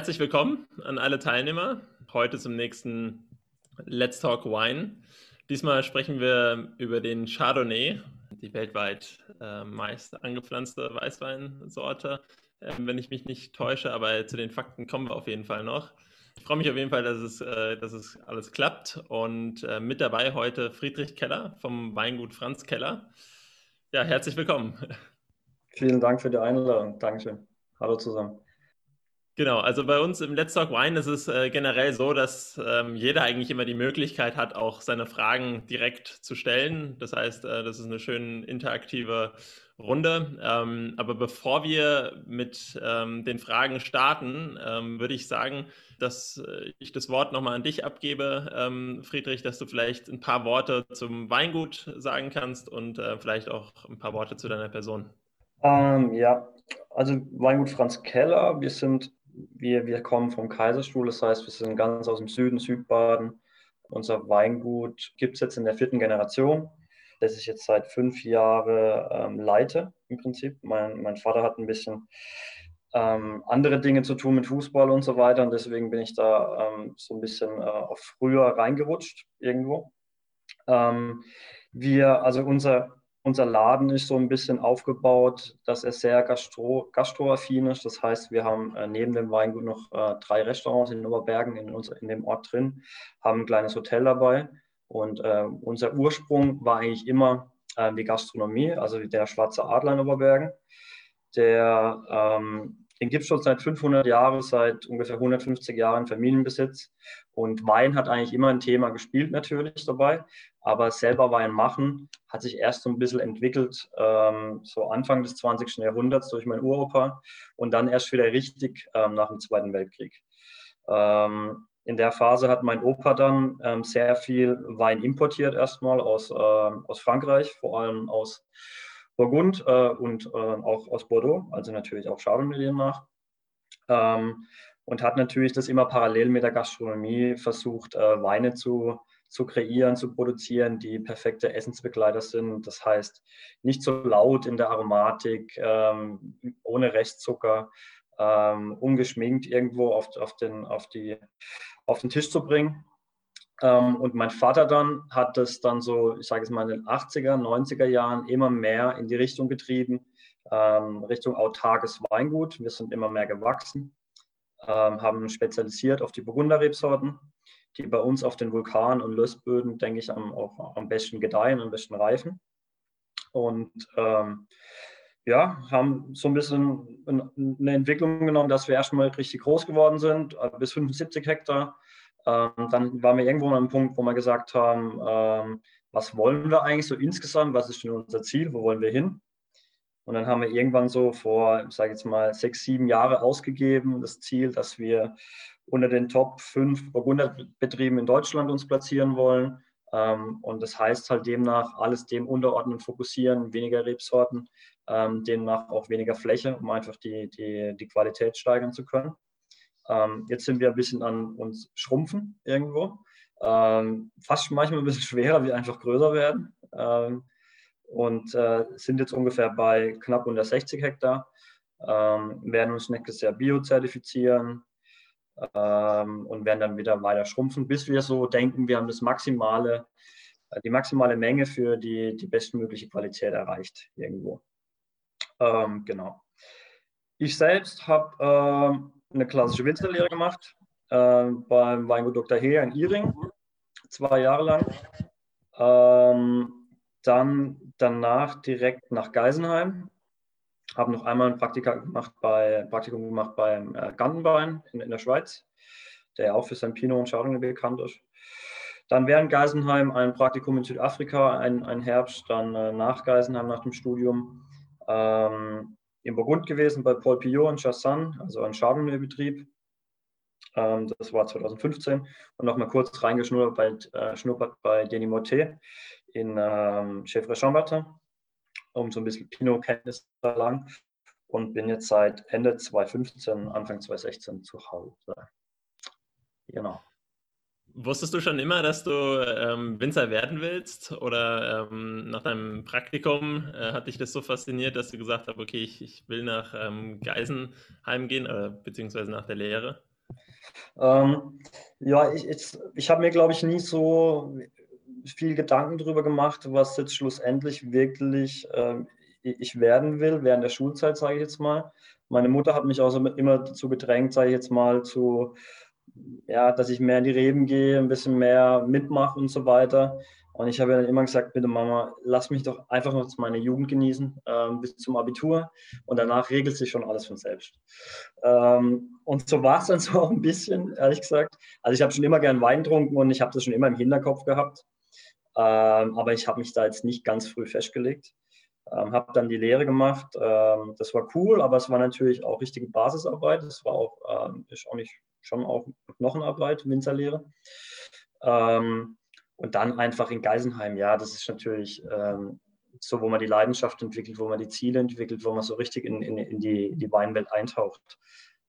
herzlich willkommen an alle Teilnehmer. Heute zum nächsten Let's Talk Wine. Diesmal sprechen wir über den Chardonnay, die weltweit äh, meist angepflanzte Weißweinsorte, äh, wenn ich mich nicht täusche, aber zu den Fakten kommen wir auf jeden Fall noch. Ich freue mich auf jeden Fall, dass es, äh, dass es alles klappt. Und äh, mit dabei heute Friedrich Keller vom Weingut Franz Keller. Ja, herzlich willkommen. Vielen Dank für die Einladung. Dankeschön. Hallo zusammen. Genau, also bei uns im Let's Talk Wine ist es äh, generell so, dass ähm, jeder eigentlich immer die Möglichkeit hat, auch seine Fragen direkt zu stellen. Das heißt, äh, das ist eine schön interaktive Runde. Ähm, aber bevor wir mit ähm, den Fragen starten, ähm, würde ich sagen, dass äh, ich das Wort nochmal an dich abgebe, ähm, Friedrich, dass du vielleicht ein paar Worte zum Weingut sagen kannst und äh, vielleicht auch ein paar Worte zu deiner Person. Ähm, ja, also Weingut Franz Keller, wir sind wir, wir kommen vom Kaiserstuhl, das heißt, wir sind ganz aus dem Süden, Südbaden. Unser Weingut gibt es jetzt in der vierten Generation, das ich jetzt seit fünf Jahren ähm, leite im Prinzip. Mein, mein Vater hat ein bisschen ähm, andere Dinge zu tun mit Fußball und so weiter und deswegen bin ich da ähm, so ein bisschen äh, auf früher reingerutscht irgendwo. Ähm, wir, also unser, unser Laden ist so ein bisschen aufgebaut, dass er sehr gastro, gastroaffin ist. Das heißt, wir haben äh, neben dem Weingut noch äh, drei Restaurants in Oberbergen in, unser, in dem Ort drin, haben ein kleines Hotel dabei. Und äh, unser Ursprung war eigentlich immer äh, die Gastronomie, also der Schwarze Adler in Oberbergen. Der ähm, den gibt es schon seit 500 Jahren, seit ungefähr 150 Jahren Familienbesitz. Und Wein hat eigentlich immer ein Thema gespielt natürlich dabei. Aber selber Wein machen hat sich erst so ein bisschen entwickelt, ähm, so Anfang des 20. Jahrhunderts durch meinen Uropa und dann erst wieder richtig ähm, nach dem Zweiten Weltkrieg. Ähm, in der Phase hat mein Opa dann ähm, sehr viel Wein importiert, erstmal aus, äh, aus Frankreich, vor allem aus Burgund äh, und äh, auch aus Bordeaux, also natürlich auch Chardonnay nach. Ähm, und hat natürlich das immer parallel mit der Gastronomie versucht, äh, Weine zu, zu kreieren, zu produzieren, die perfekte Essensbegleiter sind. Das heißt, nicht so laut in der Aromatik, ähm, ohne Restzucker, ähm, ungeschminkt irgendwo auf, auf, den, auf, die, auf den Tisch zu bringen. Ähm, und mein Vater dann hat das dann so, ich sage es mal, in den 80er, 90er Jahren immer mehr in die Richtung getrieben, ähm, Richtung autarkes Weingut. Wir sind immer mehr gewachsen, ähm, haben spezialisiert auf die Burgunderrebsorten, die bei uns auf den Vulkan- und Lössböden, denke ich, am, auch am besten gedeihen, am besten reifen. Und ähm, ja, haben so ein bisschen eine Entwicklung genommen, dass wir erstmal richtig groß geworden sind, äh, bis 75 Hektar ähm, dann waren wir irgendwo an einem Punkt, wo wir gesagt haben, ähm, was wollen wir eigentlich so insgesamt, was ist denn unser Ziel, wo wollen wir hin? Und dann haben wir irgendwann so vor, ich sage jetzt mal, sechs, sieben Jahre ausgegeben, das Ziel, dass wir unter den Top 5 Burgunderbetrieben in Deutschland uns platzieren wollen. Ähm, und das heißt halt demnach alles dem unterordnen fokussieren, weniger Rebsorten, ähm, demnach auch weniger Fläche, um einfach die, die, die Qualität steigern zu können. Ähm, jetzt sind wir ein bisschen an uns schrumpfen irgendwo. Ähm, fast manchmal ein bisschen schwerer, wie einfach größer werden. Ähm, und äh, sind jetzt ungefähr bei knapp unter 60 Hektar. Ähm, werden uns nächstes Jahr biozertifizieren ähm, und werden dann wieder weiter schrumpfen, bis wir so denken, wir haben das maximale, äh, die maximale Menge für die, die bestmögliche Qualität erreicht irgendwo. Ähm, genau. Ich selbst habe eine klassische Winzerlehre gemacht äh, beim Weingut Dr. Heer in Iring, zwei Jahre lang. Ähm, dann danach direkt nach Geisenheim. Habe noch einmal ein Praktika gemacht bei, Praktikum gemacht beim äh, Gantenbein in, in, der Schweiz, der auch für sein Pinot und Chardonnay bekannt ist. Dann während Geisenheim ein Praktikum in Südafrika, ein, ein Herbst, dann äh, nach Geisenheim nach dem Studium. Ähm, in Burgund gewesen bei Paul Pillot in Chassan, also ein Chardonnay-Betrieb. Ähm, das war 2015 und nochmal kurz reingeschnuppert bei, äh, bei Denis Motet in ähm, Chevre-Chambertin, um so ein bisschen Pinot-Kenntnis zu erlangen und bin jetzt seit Ende 2015, Anfang 2016 zu Hause. Genau. Wusstest du schon immer, dass du ähm, Winzer werden willst? Oder ähm, nach deinem Praktikum äh, hat dich das so fasziniert, dass du gesagt hast, okay, ich, ich will nach ähm, Geisenheim gehen, äh, beziehungsweise nach der Lehre? Ähm, ja, ich, ich, ich habe mir, glaube ich, nie so viel Gedanken darüber gemacht, was jetzt schlussendlich wirklich ähm, ich werden will, während der Schulzeit, sage ich jetzt mal. Meine Mutter hat mich auch so immer dazu gedrängt, sage ich jetzt mal, zu, ja, dass ich mehr in die Reben gehe, ein bisschen mehr mitmache und so weiter. Und ich habe ja dann immer gesagt, bitte Mama, lass mich doch einfach noch meine Jugend genießen äh, bis zum Abitur und danach regelt sich schon alles von selbst. Ähm, und so war es dann so auch ein bisschen, ehrlich gesagt. Also ich habe schon immer gern Wein getrunken und ich habe das schon immer im Hinterkopf gehabt. Ähm, aber ich habe mich da jetzt nicht ganz früh festgelegt. Ähm, habe dann die Lehre gemacht. Ähm, das war cool, aber es war natürlich auch richtige Basisarbeit. Es war auch, ähm, ist auch nicht schon auch Knochenarbeit, Winzerlehre. Ähm, und dann einfach in Geisenheim, ja, das ist natürlich ähm, so, wo man die Leidenschaft entwickelt, wo man die Ziele entwickelt, wo man so richtig in, in, in die, die Weinwelt eintaucht.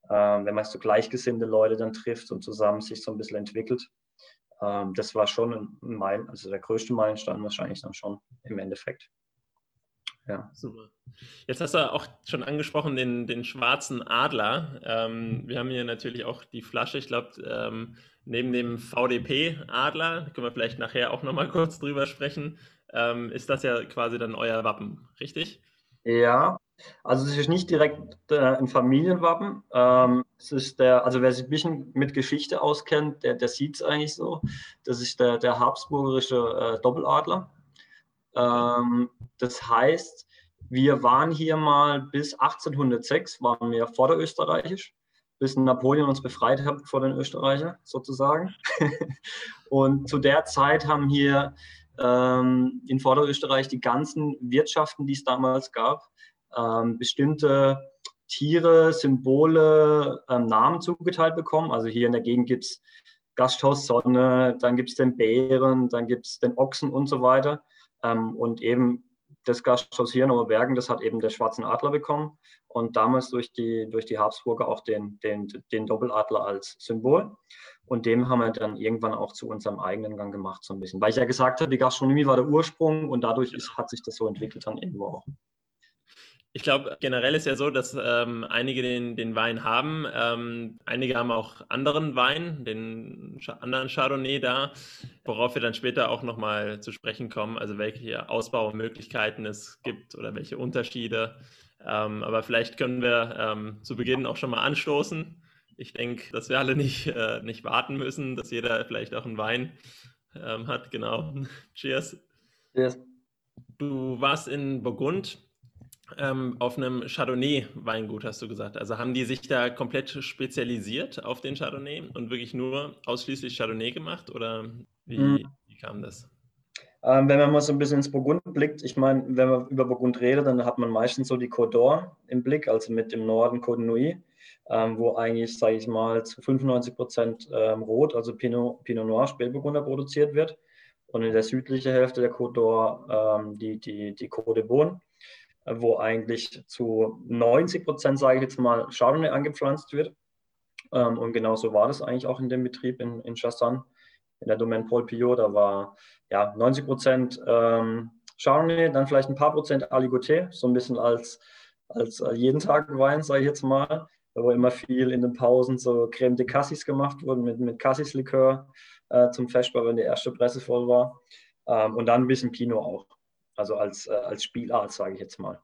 Ähm, wenn man so gleichgesinnte Leute dann trifft und zusammen sich so ein bisschen entwickelt. Ähm, das war schon ein Meilen, also der größte Meilenstein wahrscheinlich dann schon im Endeffekt. Ja. Super. Jetzt hast du auch schon angesprochen den, den schwarzen Adler. Ähm, wir haben hier natürlich auch die Flasche. Ich glaube, ähm, neben dem VDP-Adler, können wir vielleicht nachher auch nochmal kurz drüber sprechen, ähm, ist das ja quasi dann euer Wappen, richtig? Ja, also es ist nicht direkt äh, ein Familienwappen. Ähm, es ist der, also wer sich ein bisschen mit Geschichte auskennt, der, der sieht es eigentlich so. Das ist der, der habsburgische äh, Doppeladler. Ähm, das heißt, wir waren hier mal bis 1806, waren wir vorderösterreichisch, bis Napoleon uns befreit hat vor den Österreichern sozusagen. und zu der Zeit haben hier ähm, in Vorderösterreich die ganzen Wirtschaften, die es damals gab, ähm, bestimmte Tiere, Symbole, ähm, Namen zugeteilt bekommen. Also hier in der Gegend gibt es Gasthaus Sonne, dann gibt es den Bären, dann gibt es den Ochsen und so weiter. Ähm, und eben das Gasthaus hier in Oberbergen, das hat eben der Schwarzen Adler bekommen und damals durch die, durch die Habsburger auch den, den, den Doppeladler als Symbol. Und dem haben wir dann irgendwann auch zu unserem eigenen Gang gemacht, so ein bisschen. Weil ich ja gesagt habe, die Gastronomie war der Ursprung und dadurch ist, hat sich das so entwickelt dann irgendwo auch. Ich glaube, generell ist ja so, dass ähm, einige den, den Wein haben. Ähm, einige haben auch anderen Wein, den anderen Chardonnay da, worauf wir dann später auch nochmal zu sprechen kommen, also welche Ausbaumöglichkeiten es gibt oder welche Unterschiede. Ähm, aber vielleicht können wir ähm, zu Beginn auch schon mal anstoßen. Ich denke, dass wir alle nicht, äh, nicht warten müssen, dass jeder vielleicht auch einen Wein ähm, hat. Genau. Cheers. Cheers. Du warst in Burgund ähm, auf einem Chardonnay-Weingut, hast du gesagt. Also haben die sich da komplett spezialisiert auf den Chardonnay und wirklich nur ausschließlich Chardonnay gemacht oder wie, mhm. wie kam das? Ähm, wenn man mal so ein bisschen ins Burgund blickt, ich meine, wenn man über Burgund redet, dann hat man meistens so die Côte d'Or im Blick, also mit dem Norden Côte Nuit, ähm, wo eigentlich, sage ich mal, zu 95 Prozent ähm, Rot, also Pinot, Pinot Noir, Spätburgunder produziert wird. Und in der südlichen Hälfte der Côte d'Or ähm, die, die, die Côte de Beaune wo eigentlich zu 90 Prozent, sage ich jetzt mal, Chardonnay angepflanzt wird. Ähm, und genauso war das eigentlich auch in dem Betrieb in, in Chassan, in der Domaine Paul Pillot. Da war ja 90 Prozent ähm, Chardonnay, dann vielleicht ein paar Prozent Aligoté, so ein bisschen als, als jeden Tag Wein, sage ich jetzt mal. Da wo immer viel in den Pausen so Creme de Cassis gemacht wurde mit, mit Cassis-Likör äh, zum Festbau, wenn die erste Presse voll war. Ähm, und dann ein bisschen Pinot auch also als, äh, als Spielart, sage ich jetzt mal.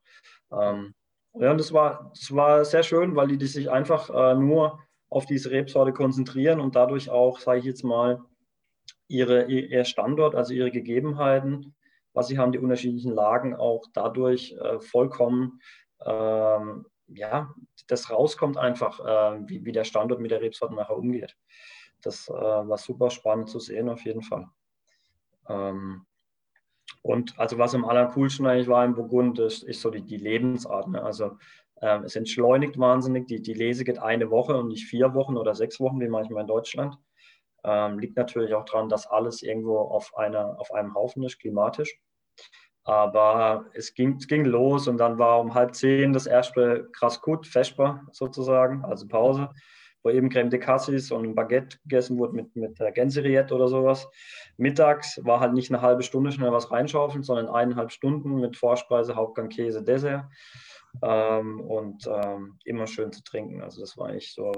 Ähm, ja, und das war, das war sehr schön, weil die, die sich einfach äh, nur auf diese Rebsorte konzentrieren und dadurch auch, sage ich jetzt mal, ihre, ihr Standort, also ihre Gegebenheiten, was sie haben, die unterschiedlichen Lagen auch dadurch äh, vollkommen, ähm, ja, das rauskommt einfach, äh, wie, wie der Standort mit der Rebsorte nachher umgeht. Das äh, war super spannend zu sehen, auf jeden Fall. Ähm, und also was am allercoolsten eigentlich war in Burgund, ist, ist so die, die Lebensart. Ne? Also ähm, es entschleunigt wahnsinnig. Die, die Lese geht eine Woche und nicht vier Wochen oder sechs Wochen, wie manchmal in Deutschland. Ähm, liegt natürlich auch daran, dass alles irgendwo auf, einer, auf einem Haufen ist, klimatisch. Aber es ging, es ging los und dann war um halb zehn das erste krass gut, sozusagen, also Pause wo eben Creme de Cassis und ein Baguette gegessen wurde mit, mit Gänseriette oder sowas. Mittags war halt nicht eine halbe Stunde schnell was reinschaufeln, sondern eineinhalb Stunden mit Vorspeise, Hauptgang, Käse, Dessert. Ähm, und ähm, immer schön zu trinken. Also das war eigentlich so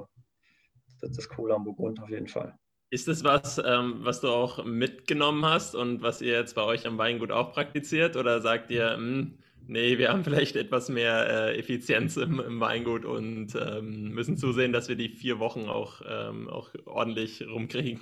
das, das Coole am Burgund auf jeden Fall. Ist das was, ähm, was du auch mitgenommen hast und was ihr jetzt bei euch am Weingut auch praktiziert? Oder sagt ihr, mh, hm, nee, wir haben vielleicht etwas mehr äh, Effizienz im, im, Weingut und ähm, müssen zusehen, dass wir die vier Wochen auch, ähm, auch ordentlich rumkriegen?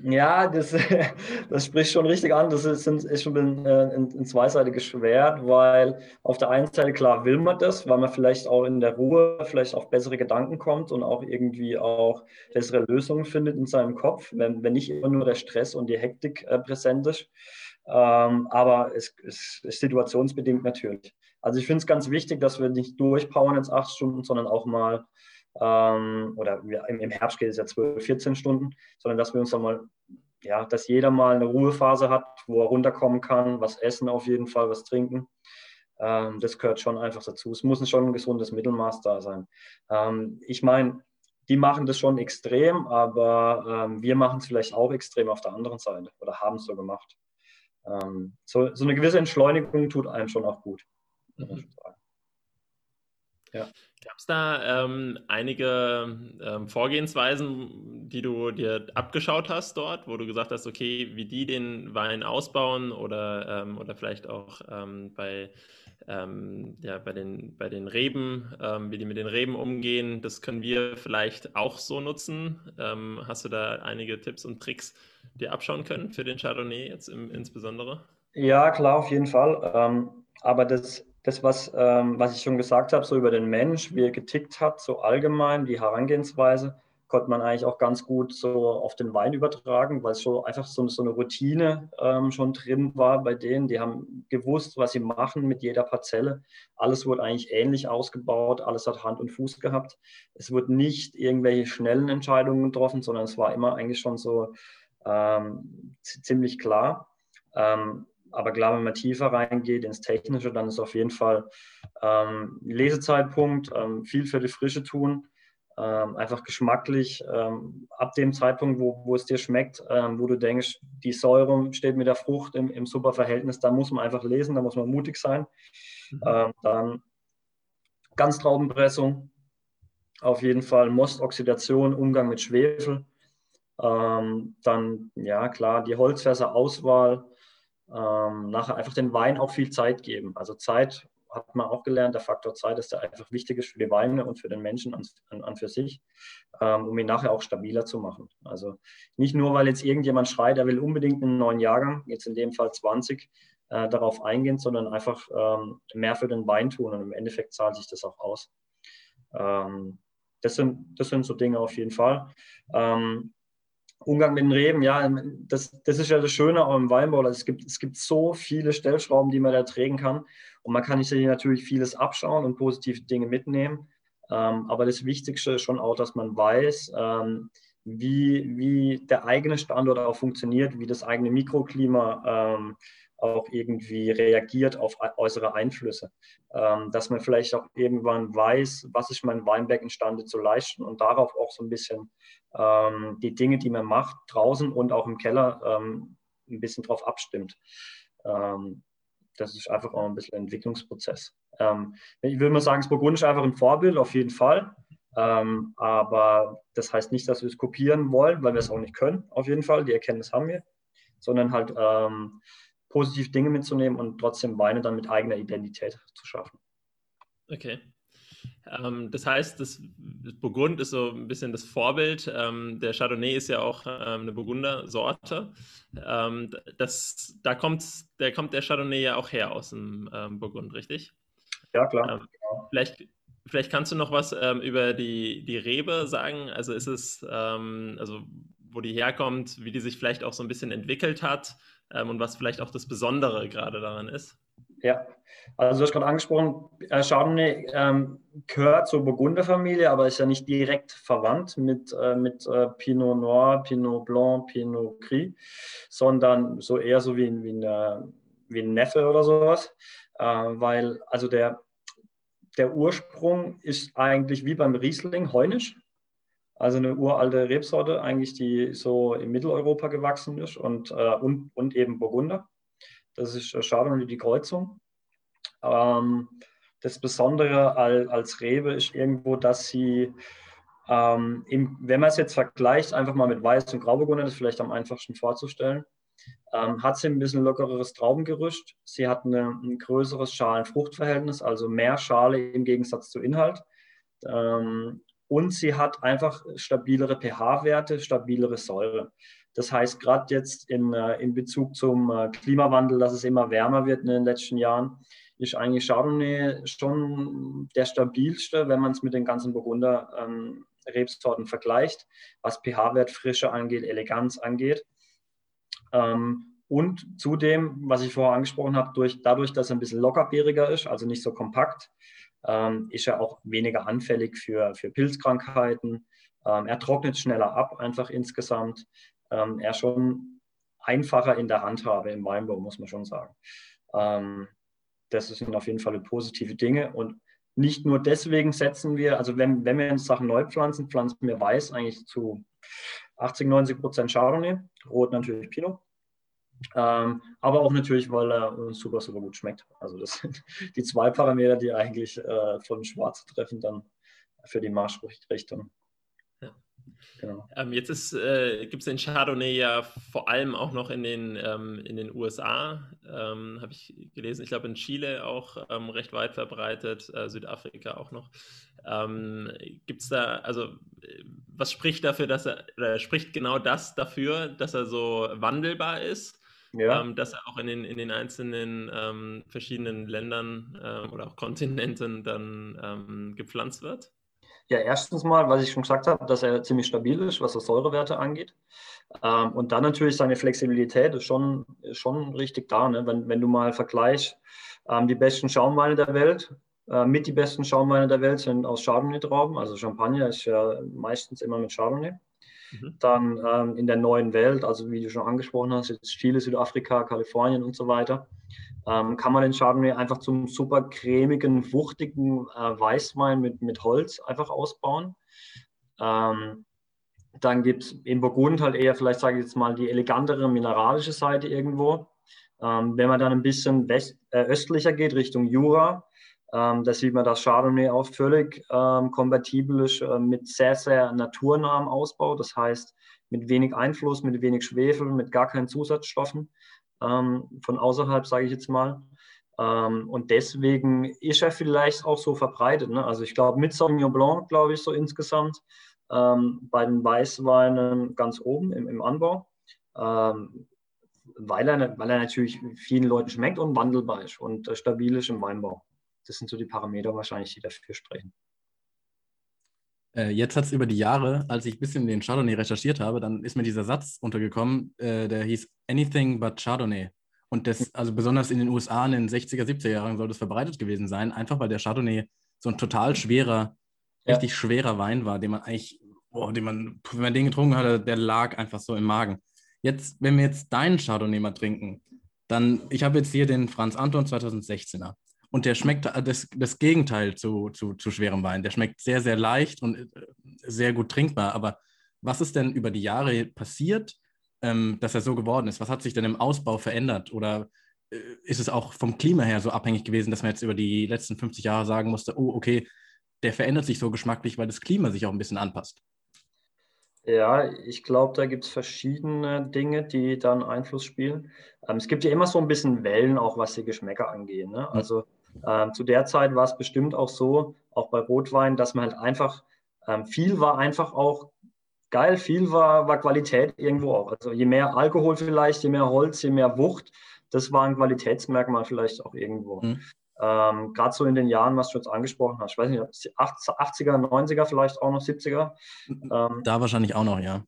Ja, das, das spricht schon richtig an. Das ist, ist schon ein, ein, ein, zweiseitiges Schwert, weil auf der einen Seite klar will man das, weil man vielleicht auch in der Ruhe vielleicht auf bessere Gedanken kommt und auch irgendwie auch bessere Lösungen findet in seinem Kopf, wenn, wenn nicht immer nur der Stress und die Hektik äh, präsent ist. Ähm, aber es, es ist situationsbedingt natürlich. Also ich finde es ganz wichtig, dass wir nicht durchpowern jetzt acht Stunden, sondern auch mal ähm, oder im Herbst geht es ja 12, 14 Stunden, sondern dass wir uns dann mal, ja, dass jeder mal eine Ruhephrase hat, wo er runterkommen kann, was essen auf jeden Fall, was trinken. Ähm, das gehört schon einfach dazu. Es muss schon ein gesundes Mittelmaß da sein. Ähm, ich meine, die machen das schon extrem, aber ähm, wir machen es vielleicht auch extrem auf der anderen Seite oder haben es so gemacht. Ähm, so, so, eine gewisse Entschleunigung tut einem schon auch gut. Mhm. Ja. Gab es da ähm, einige ähm, Vorgehensweisen, die du dir abgeschaut hast dort, wo du gesagt hast, okay, wie die den Wein ausbauen oder, ähm, oder vielleicht auch ähm, bei, ähm, ja, bei, den, bei den Reben, ähm, wie die mit den Reben umgehen, das können wir vielleicht auch so nutzen. hast du da einige Tipps und Tricks dir abschauen können für den Chardonnay jetzt im, insbesondere? Ja, klar, auf jeden Fall. aber das das, was, ähm, was ich schon gesagt habe, so über den Mensch, wie er getickt hat, so allgemein, die Herangehensweise, konnte man eigentlich auch ganz gut so auf den Wein übertragen, weil es schon einfach so, so eine Routine ähm, schon drin war bei denen. Die haben gewusst, was sie machen mit jeder Parzelle. Alles wurde eigentlich ähnlich ausgebaut, alles hat Hand und Fuß gehabt. Es wurde nicht irgendwelche schnellen Entscheidungen getroffen, sondern es war immer eigentlich schon so ähm, ziemlich klar. Ähm, aber klar, wenn man tiefer reingeht ins Technische, dann ist auf jeden Fall ähm, Lesezeitpunkt, ähm, viel für die Frische tun, ähm, einfach geschmacklich, ähm, ab dem Zeitpunkt, wo, wo es dir schmeckt, ähm, wo du denkst, die Säure steht mit der Frucht im, im super Verhältnis, da muss man einfach lesen, da muss man mutig sein. Mhm. Ähm, dann Ganztraubenpressung, auf jeden Fall Mostoxidation, Umgang mit Schwefel. dann, ja klar, die Holzfässerauswahl, ähm, nachher einfach den Wein auch viel Zeit geben. Also Zeit hat man auch gelernt, der Faktor Zeit ist der einfach wichtig ist für die Weine und für den Menschen an, an, an für sich, ähm, um ihn nachher auch stabiler zu machen. Also nicht nur, weil jetzt irgendjemand schreit, er will unbedingt einen neuen Jahrgang, jetzt in dem Fall 20, äh, darauf eingehen, sondern einfach ähm, mehr für den Wein tun und im Endeffekt zahlt sich das auch aus. Ähm, das, sind, das sind so Dinge auf jeden Fall. Ähm, Umgang mit den Reben, ja, das, das ist ja das Schöne auch im Weinbau. Es gibt, es gibt so viele Stellschrauben, die man da drehen kann. Und man kann sich natürlich vieles abschauen und positive Dinge mitnehmen. Ähm, aber das Wichtigste ist schon auch, dass man weiß, ähm, wie, wie der eigene Standort auch funktioniert, wie das eigene Mikroklima ähm, auch irgendwie reagiert auf äußere Einflüsse. Ähm, dass man vielleicht auch irgendwann weiß, was ist mein Weinberg imstande zu leisten und darauf auch so ein bisschen ähm, die Dinge, die man macht, draußen und auch im Keller ähm, ein bisschen drauf abstimmt. Ähm, das ist einfach auch ein bisschen ein Entwicklungsprozess. Ähm, ich würde mal sagen, das ist einfach ein Vorbild, auf jeden Fall. Ähm, aber das heißt nicht, dass wir es kopieren wollen, weil wir es auch nicht können, auf jeden Fall. Die Erkenntnis haben wir, sondern halt ähm, positiv Dinge mitzunehmen und trotzdem Weine dann mit eigener Identität zu schaffen. Okay. Ähm, das heißt, das, das, Burgund ist so ein bisschen das Vorbild. Ähm, der Chardonnay ist ja auch ähm, eine Burgunder-Sorte. Ähm, das, da kommt der, kommt der Chardonnay ja auch her aus dem ähm, Burgund, richtig? Ja, klar. Genau. Vielleicht, vielleicht kannst du noch was über die, die Rebe sagen. Also ist es, also wo die herkommt, wie die sich vielleicht auch so ein bisschen entwickelt hat und was vielleicht auch das Besondere gerade daran ist? Ja, also du hast gerade angesprochen, äh, Chardonnay ähm, gehört zur Burgunderfamilie, aber ist ja nicht direkt verwandt mit, äh, mit äh, Pinot Noir, Pinot Blanc, Pinot Gris, sondern so eher so wie, wie, eine, wie ein Neffe oder sowas, äh, weil also der, der Ursprung ist eigentlich wie beim Riesling heunisch, also eine uralte Rebsorte, eigentlich die so in Mitteleuropa gewachsen ist und, äh, und, und eben Burgunder. Das ist Chardonnay die Kreuzung. Ähm, das Besondere als Rebe ist irgendwo, dass sie Ähm, im, wenn man es jetzt vergleicht, einfach mal mit Weiß und Grauburgunder, das ist vielleicht am einfachsten vorzustellen, ähm, hat sie ein bisschen lockeres Traubengerüst. Sie hat eine, ein größeres Schalen-Fruchtverhältnis, also mehr Schale im Gegensatz zu Inhalt. Ähm, und sie hat einfach stabilere pH-Werte, stabilere Säure. Das heißt, gerade jetzt in, äh, in Bezug zum äh, Klimawandel, dass es immer wärmer wird in den letzten Jahren, ist eigentlich Chardonnay schon der stabilste, wenn man es mit den ganzen Burgunder ähm, Rebsorten vergleicht, was pH-Wert, Frische angeht, Eleganz angeht. Ähm, und zudem, was ich vorher angesprochen habe, durch, dadurch, dass er ein bisschen lockerbeeriger ist, also nicht so kompakt, ähm, ist er auch weniger anfällig für, für Pilzkrankheiten. Ähm, er trocknet schneller ab, einfach insgesamt. Ähm, er schon einfacher in der Handhabe im Weinbau, muss man schon sagen. Ähm, das sind auf jeden Fall positive Dinge. Und nicht nur deswegen setzen wir, also wenn, wenn wir uns Sachen neu pflanzen, pflanzen wir Weiß eigentlich zu 80, 90 Prozent Chardonnay, Rot natürlich Pinot. Ähm, aber auch natürlich, weil er uns super, super gut schmeckt. Also das sind die zwei Parameter, die eigentlich äh, von Schwarz treffen dann für die Marschrichtung. Genau. Ähm, jetzt äh, gibt es den Chardonnay ja vor allem auch noch in den, ähm, in den USA, ähm, habe ich gelesen. Ich glaube in Chile auch ähm, recht weit verbreitet, äh, Südafrika auch noch. Ähm, gibt es da, also was spricht dafür, dass er, oder spricht genau das dafür, dass er so wandelbar ist? Ja. Ähm, dass er auch in den, in den einzelnen verschiedenen Ländern oder auch Kontinenten dann gepflanzt wird? Ja, erstens mal, was ich schon gesagt habe, dass er ziemlich stabil ist, was die Säurewerte angeht. Ähm, und dann natürlich seine Flexibilität ist schon, ist schon richtig da. Ne? Wenn, wenn du mal vergleichst, ähm, die besten Schaumweine der Welt, äh, mit die besten Schaumweine der Welt sind aus Chardonnay-Trauben. Also Champagner ist ja meistens immer mit Chardonnay. Mhm. Dann ähm, in der neuen Welt, also wie du schon angesprochen hast, jetzt Chile, Südafrika, Kalifornien und so weiter, ähm, kann man den Chardonnay einfach zum super cremigen, wuchtigen äh, Weißwein mit, mit Holz einfach ausbauen. Ähm, dann gibt es in Burgund halt eher, vielleicht sage ich jetzt mal, die elegantere mineralische Seite irgendwo. Ähm, wenn man dann ein bisschen west, äh, östlicher geht, Richtung Jura, ähm, da sieht man, dass Chardonnay auch völlig ähm, kompatibel ist äh, mit sehr, sehr naturnahem Ausbau. Das heißt, mit wenig Einfluss, mit wenig Schwefel, mit gar keinen Zusatzstoffen ähm, von außerhalb, sage ich jetzt mal. Ähm, und deswegen ist er vielleicht auch so verbreitet. Ne? Also ich glaube, mit Sauvignon Blanc, glaube ich, so insgesamt ähm, bei den Weißweinen ganz oben im, im Anbau. Ähm, weil er, weil er natürlich vielen Leuten schmeckt und wandelbar ist und äh, stabil ist im Weinbau. Das sind so die Parameter wahrscheinlich, die dafür sprechen. Äh, jetzt hat es über die Jahre, als ich ein bisschen den Chardonnay recherchiert habe, dann ist mir dieser Satz untergekommen, äh, der hieß Anything but Chardonnay. Und das, also besonders in den USA in den 60er, 70er Jahren soll das verbreitet gewesen sein, einfach weil der Chardonnay so ein total schwerer, ja. richtig schwerer Wein war, den man eigentlich, boah, den man, wenn man den getrunken hatte, der lag einfach so im Magen. Jetzt, wenn wir jetzt deinen Chardonnay mal trinken, dann, ich habe jetzt hier den Franz Anton 2016er. Und der schmeckt das, das Gegenteil zu, zu, zu schwerem Wein. Der schmeckt sehr, sehr leicht und äh, sehr gut trinkbar. Aber was ist denn über die Jahre passiert, ähm, dass er so geworden ist? Was hat sich denn im Ausbau verändert? Oder äh, ist es auch vom Klima her so abhängig gewesen, dass man jetzt über die letzten 50 Jahre sagen musste, oh, okay, der verändert sich so geschmacklich, weil das Klima sich auch ein bisschen anpasst? Ja, ich glaube, da gibt es verschiedene Dinge, die dann Einfluss spielen. Ähm, es gibt ja immer so ein bisschen Wellen, auch was die Geschmäcker angehen. Ne? Also ähm, zu der Zeit war es bestimmt auch so, auch bei Rotwein, dass man halt einfach, ähm, viel war einfach auch geil, viel war, war Qualität irgendwo auch. Also je mehr Alkohol vielleicht, je mehr Holz, je mehr Wucht, das war ein Qualitätsmerkmal vielleicht auch irgendwo. Mhm. Ähm, Gerade so in den Jahren, was du jetzt angesprochen hast, ich weiß nicht, 80er, 90er, vielleicht auch noch 70er. Ähm, da wahrscheinlich auch noch, ja.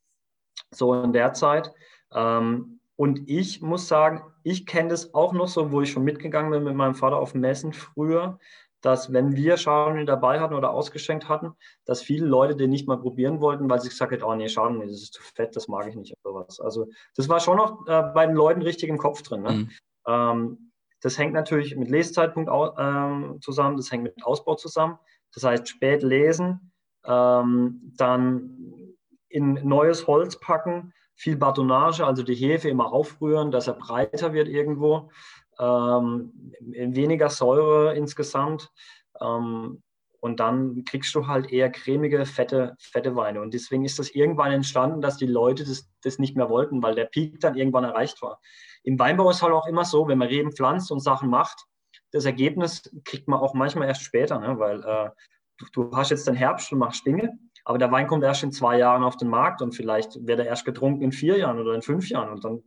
So in der Zeit. Ähm, und ich muss sagen, ich kenne das auch noch so, wo ich schon mitgegangen bin mit meinem Vater auf Messen früher, dass wenn wir Chardonnay dabei hatten oder ausgeschenkt hatten, dass viele Leute den nicht mal probieren wollten, weil sie gesagt haben, oh nee, Chardonnay, das ist zu fett, das mag ich nicht oder sowas. Also das war schon noch äh, bei den Leuten richtig im Kopf drin. Ne? Mhm. Ähm, das hängt natürlich mit Lesezeitpunkt ähm, zusammen, das hängt mit Ausbau zusammen. Das heißt, spät lesen, ähm, dann in neues Holz packen, viel Batonage, also die Hefe immer aufrühren, dass er breiter wird irgendwo, ähm, weniger Säure insgesamt. Ähm, Und dann kriegst du halt eher cremige, fette, fette Weine. Und deswegen ist das irgendwann entstanden, dass die Leute das, das nicht mehr wollten, weil der Peak dann irgendwann erreicht war. Im Weinbau ist halt auch immer so, wenn man Reben pflanzt und Sachen macht, das Ergebnis kriegt man auch manchmal erst später, ne? weil äh, du, du, hast jetzt den Herbst und machst Dinge, aber der Wein kommt erst in zwei Jahren auf den Markt und vielleicht wird er erst getrunken in vier Jahren oder in fünf Jahren und dann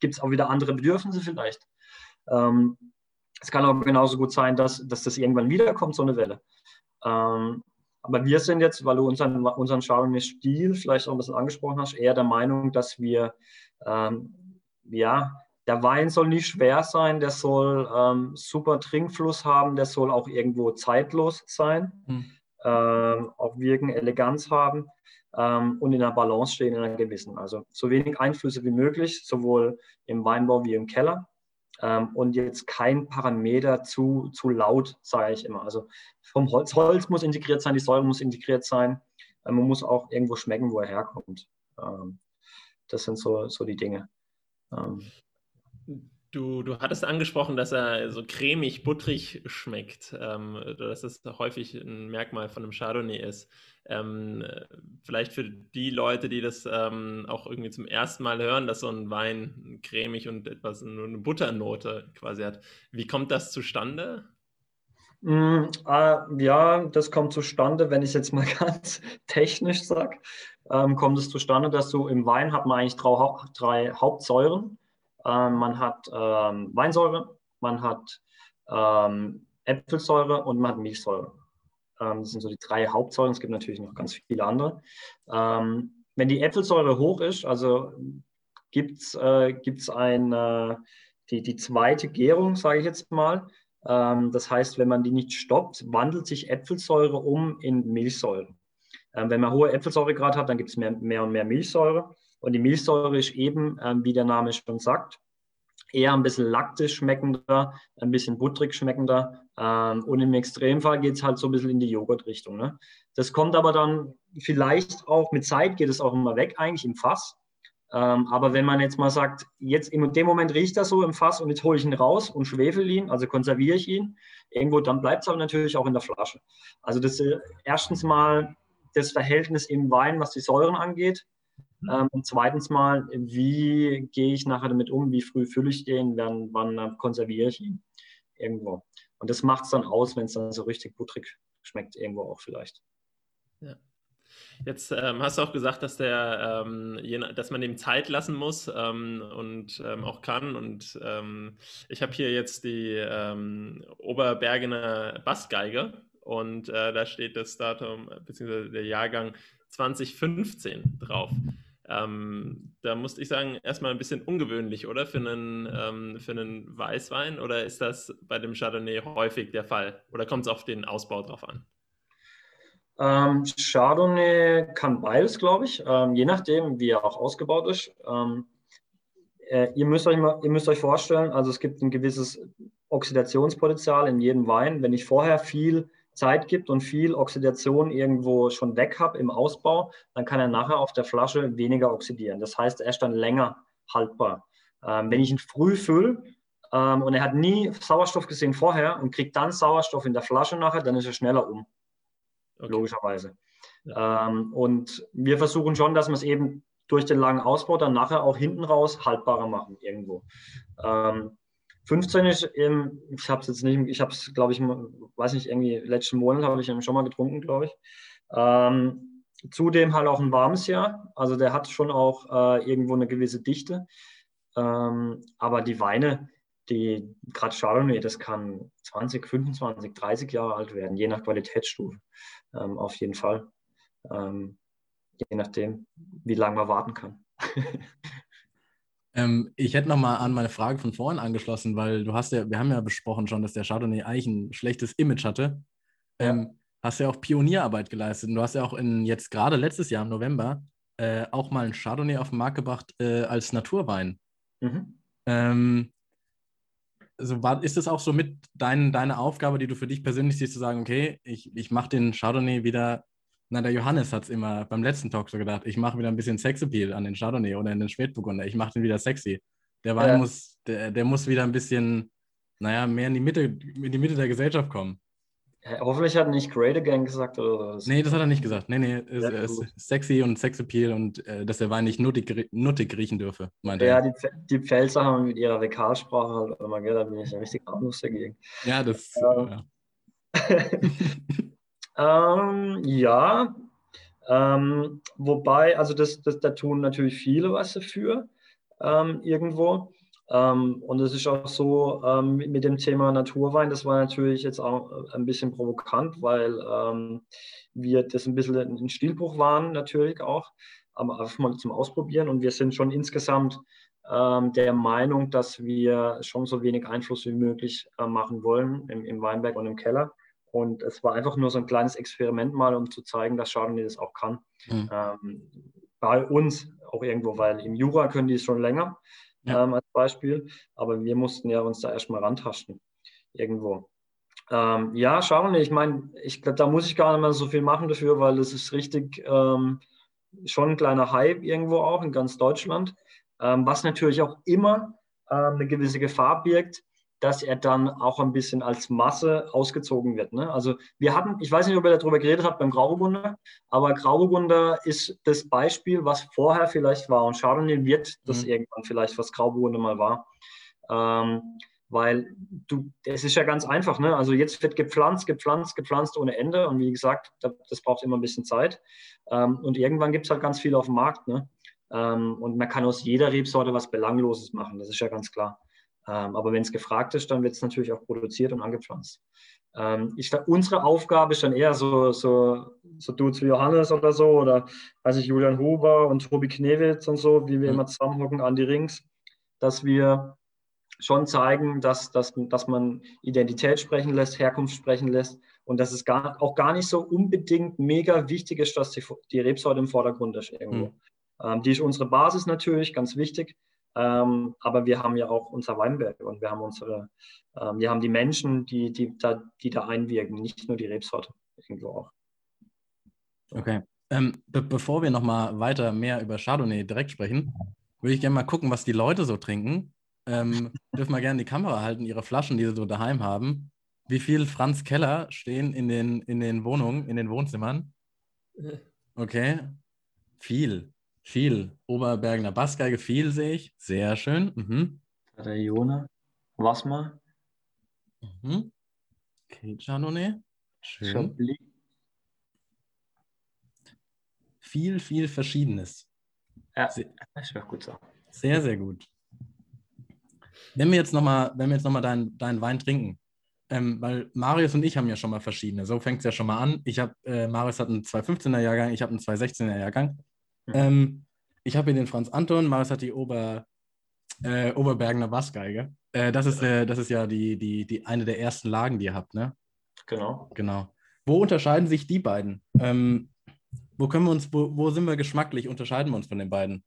gibt es auch wieder andere Bedürfnisse vielleicht. Ähm, es kann auch genauso gut sein, dass, dass das irgendwann wiederkommt, so eine Welle. Ähm, aber wir sind jetzt, weil du unseren, unseren Chardonnay-Stil vielleicht auch ein bisschen angesprochen hast, eher der Meinung, dass wir, ähm, ja, der Wein soll nicht schwer sein, der soll ähm, super Trinkfluss haben, der soll auch irgendwo zeitlos sein, hm. Ähm, auch wirken, Eleganz haben ähm, und in der Balance stehen, in einer gewissen. Also so wenig Einflüsse wie möglich, sowohl im Weinbau wie im Keller ähm, und jetzt kein Parameter zu, zu laut, sage ich immer. Also vom Holz, Holz muss integriert sein, die Säure muss integriert sein. Äh, man muss auch irgendwo schmecken, wo er herkommt. Das sind so, so die Dinge. Du, du hattest angesprochen, dass er so cremig, butterig schmeckt, ähm, dass das häufig ein Merkmal von einem Chardonnay ist. Ähm, vielleicht für die Leute, die das ähm, auch irgendwie zum ersten Mal hören, dass so ein Wein cremig und etwas nur eine Butternote quasi hat. Wie kommt das zustande? Mm, äh, ja, das kommt zustande, wenn ich jetzt mal ganz technisch sage, ähm, kommt es zustande, dass du im Wein hat man eigentlich drei, drei Hauptsäuren man hat ähm, Weinsäure, man hat ähm, Äpfelsäure und man hat Milchsäure. Ähm, das sind so die drei Hauptsäuren. Es gibt natürlich noch ganz viele andere. Ähm, wenn die Äpfelsäure hoch ist, also gibt es äh, ein, äh, die, die zweite Gärung, sage ich jetzt mal. Ähm, das heißt, wenn man die nicht stoppt, wandelt sich Äpfelsäure um in Milchsäure. Wenn man hohe Äpfelsäuregrad hat, dann gibt es mehr, mehr und mehr Milchsäure. Und die Milchsäure ist eben, ähm, wie der Name schon sagt, eher ein bisschen laktisch schmeckender, ein bisschen butterig schmeckender. Ähm, und im Extremfall geht es halt so ein bisschen in die Joghurt-Richtung. Ne? Das kommt aber dann vielleicht auch mit Zeit, geht es auch immer weg, eigentlich im Fass. Ähm, aber wenn man jetzt mal sagt, jetzt in dem Moment riecht das so im Fass und jetzt hole ich ihn raus und schwefel ihn, also konserviere ich ihn, irgendwo, dann bleibt es aber natürlich auch in der Flasche. Also das ist äh, erstens mal das Verhältnis im Wein, was die Säuren angeht. Mhm. Ähm, und zweitens mal, wie gehe ich nachher damit um? Wie früh fülle ich den? Wann, wann konserviere ich ihn? Irgendwo. Und das macht es dann aus, wenn es dann so richtig butterig schmeckt, irgendwo auch vielleicht. Ja. Jetzt ähm, hast du auch gesagt, dass, der, ähm, je, dass man dem Zeit lassen muss ähm, und ähm, auch kann. Und ähm, ich habe hier jetzt die ähm, Oberbergener Bassgeige und äh, da steht das Datum bzw. der Jahrgang 2015 drauf. Ähm, da musste ich sagen, erstmal ein bisschen ungewöhnlich, oder? Für einen, ähm, für einen Weißwein? Oder ist das bei dem Chardonnay häufig der Fall? Oder kommt es auf den Ausbau drauf an? Ähm, Chardonnay kann beides, glaube ich, ähm, je nachdem, wie er auch ausgebaut ist. Ähm, äh, ihr, müsst euch mal, ihr müsst euch vorstellen, also es gibt ein gewisses Oxidationspotenzial in jedem Wein. Wenn ich vorher viel Zeit gibt und viel Oxidation irgendwo schon weg habe im Ausbau, dann kann er nachher auf der Flasche weniger oxidieren. Das heißt, er ist dann länger haltbar. Ähm, wenn ich ihn früh fülle ähm, und er hat nie Sauerstoff gesehen vorher und kriegt dann Sauerstoff in der Flasche nachher, dann ist er schneller um. Okay. Logischerweise. Ja. Ähm, und wir versuchen schon, dass wir es eben durch den langen Ausbau dann nachher auch hinten raus haltbarer machen irgendwo. Ähm, 15 ist, eben, ich habe es jetzt nicht, ich habe es, glaube ich, weiß nicht, irgendwie letzten Monat habe ich ihn schon mal getrunken, glaube ich. Ähm, zudem halt auch ein warmes Jahr, also der hat schon auch äh, irgendwo eine gewisse Dichte. Ähm, aber die Weine, die gerade Chardonnay, das kann 20, 25, 30 Jahre alt werden, je nach Qualitätsstufe. Ähm, auf jeden Fall. Ähm, je nachdem, wie lange man warten kann. Ähm, ich hätte nochmal an meine Frage von vorhin angeschlossen, weil du hast ja, wir haben ja besprochen schon, dass der Chardonnay eigentlich ein schlechtes Image hatte. Ähm, hast ja auch Pionierarbeit geleistet. Und du hast ja auch in, jetzt gerade letztes Jahr im November äh, auch mal ein Chardonnay auf den Markt gebracht äh, als Naturwein. Mhm. Ähm, also war, ist das auch so mit dein, deine Aufgabe, die du für dich persönlich siehst, zu sagen, okay, ich, ich mache den Chardonnay wieder na, der Johannes hat es immer beim letzten Talk so gedacht, ich mache wieder ein bisschen Sexappeal an den Chardonnay oder in den Spätburgunder. Ich mache den wieder sexy. Der Wein ja. muss, der, der muss wieder ein bisschen, naja, mehr in die Mitte, in die Mitte der Gesellschaft kommen. hoffentlich hat er nicht Great Again gesagt oder so. Nee, das hat er nicht gesagt. Nee, nee, ist, ist sexy und Sexappeal und äh, dass der Wein nicht nuttig, nuttig riechen dürfe, meinte ja, er. Ja, die, die Pfälzer haben mit ihrer Vekalsprache halt immer, gell, da bin ich ja richtig harmlos dagegen. Ja, das. Ähm, ja, ähm, ja ähm, wobei, also das, das, da tun natürlich viele was dafür ähm, irgendwo. Ähm, und es ist auch so ähm, mit dem Thema Naturwein, das war natürlich jetzt auch äh, ein bisschen provokant, weil ähm, wir das ein bisschen ein Stilbruch waren, natürlich auch, aber einfach mal zum Ausprobieren. Und wir sind schon insgesamt der Meinung, dass wir schon so wenig Einfluss wie möglich äh, machen wollen im, im Weinberg und im Keller. Und es war einfach nur so ein kleines Experiment mal, um zu zeigen, dass Chardonnay das auch kann. Mhm. Ähm, bei uns auch irgendwo, weil im Jura können die es schon länger ja. ähm, als Beispiel. Aber wir mussten ja uns da erstmal rantasten irgendwo. Ähm, ja, wir. Ich meine, ich glaube, da muss ich gar nicht mehr so viel machen dafür, weil es ist richtig ähm, schon ein kleiner Hype irgendwo auch in ganz Deutschland. Ähm, was natürlich auch immer ähm, eine gewisse Gefahr birgt, dass er dann auch ein bisschen als Masse ausgezogen wird. Ne? Also wir hatten, ich weiß nicht, ob ihr darüber geredet habt beim Grauburgunder, aber Grauburgunder ist das Beispiel, was vorher vielleicht war und Chardonnay wird das mhm. irgendwann vielleicht, was Grauburgunder mal war. Ähm, weil du, es ist ja ganz einfach, ne? Also jetzt wird gepflanzt, gepflanzt, gepflanzt ohne Ende und wie gesagt, das braucht immer ein bisschen Zeit. Ähm, und irgendwann gibt es halt ganz viel auf dem Markt, ne? Ähm, und man kann aus jeder Rebsorte was Belangloses machen, das ist ja ganz klar. Ähm, aber wenn es gefragt ist, dann wird es natürlich auch produziert und angepflanzt. Ähm, ich, unsere Aufgabe ist dann eher so, so, so Dudes wie Johannes oder so oder weiß ich, Julian Huber und Tobi Knewitz und so, wie wir mhm. immer zusammenhocken an die Rings, dass wir schon zeigen, dass, dass, dass man Identität sprechen lässt, Herkunft sprechen lässt und dass es gar, auch gar nicht so unbedingt mega wichtig ist, dass die, die Rebsorte im Vordergrund ist irgendwo. Mhm. Ähm, die ist unsere Basis natürlich, ganz wichtig, ähm, aber wir haben ja auch unser Weinberg und wir haben unsere, ähm, wir haben die Menschen, die, die, da, die da einwirken, nicht nur die Rebsorte irgendwo auch. Okay. Ähm, be bevor wir nochmal weiter mehr über Chardonnay direkt sprechen, würde ich gerne mal gucken, was die Leute so trinken. Ähm, dürfen mal gerne die Kamera halten, ihre Flaschen, die sie so daheim haben. Wie viel Franz Keller stehen in den, in den Wohnungen, in den Wohnzimmern? Okay. Viel. Viel. Oberbergener Bassgeige, viel sehe ich. Sehr schön. Mhm. Der Jona. Was mal? Mhm. Chardonnay. Schön. Chablis. Viel, viel Verschiedenes. Ja, sehr, das wäre gut so. Sehr, sehr gut. Wenn wir jetzt nochmal noch, deinen dein Wein trinken, ähm, weil Marius und ich haben ja schon mal verschiedene. So fängt es ja schon mal an. Ich habe, äh, Marius hat einen 215er Jahrgang, ich habe einen 216er Jahrgang. Mhm. Ähm, ich habe hier den Franz Anton, Marius hat die Ober, äh, Oberbergener Bassgeige. Äh, das, ist, äh, das ist ja die, die, die eine der ersten Lagen, die ihr habt, ne? Genau. Genau. Wo unterscheiden sich die beiden? Ähm, wo können wir uns, wo, wo sind wir geschmacklich, unterscheiden wir uns von den beiden?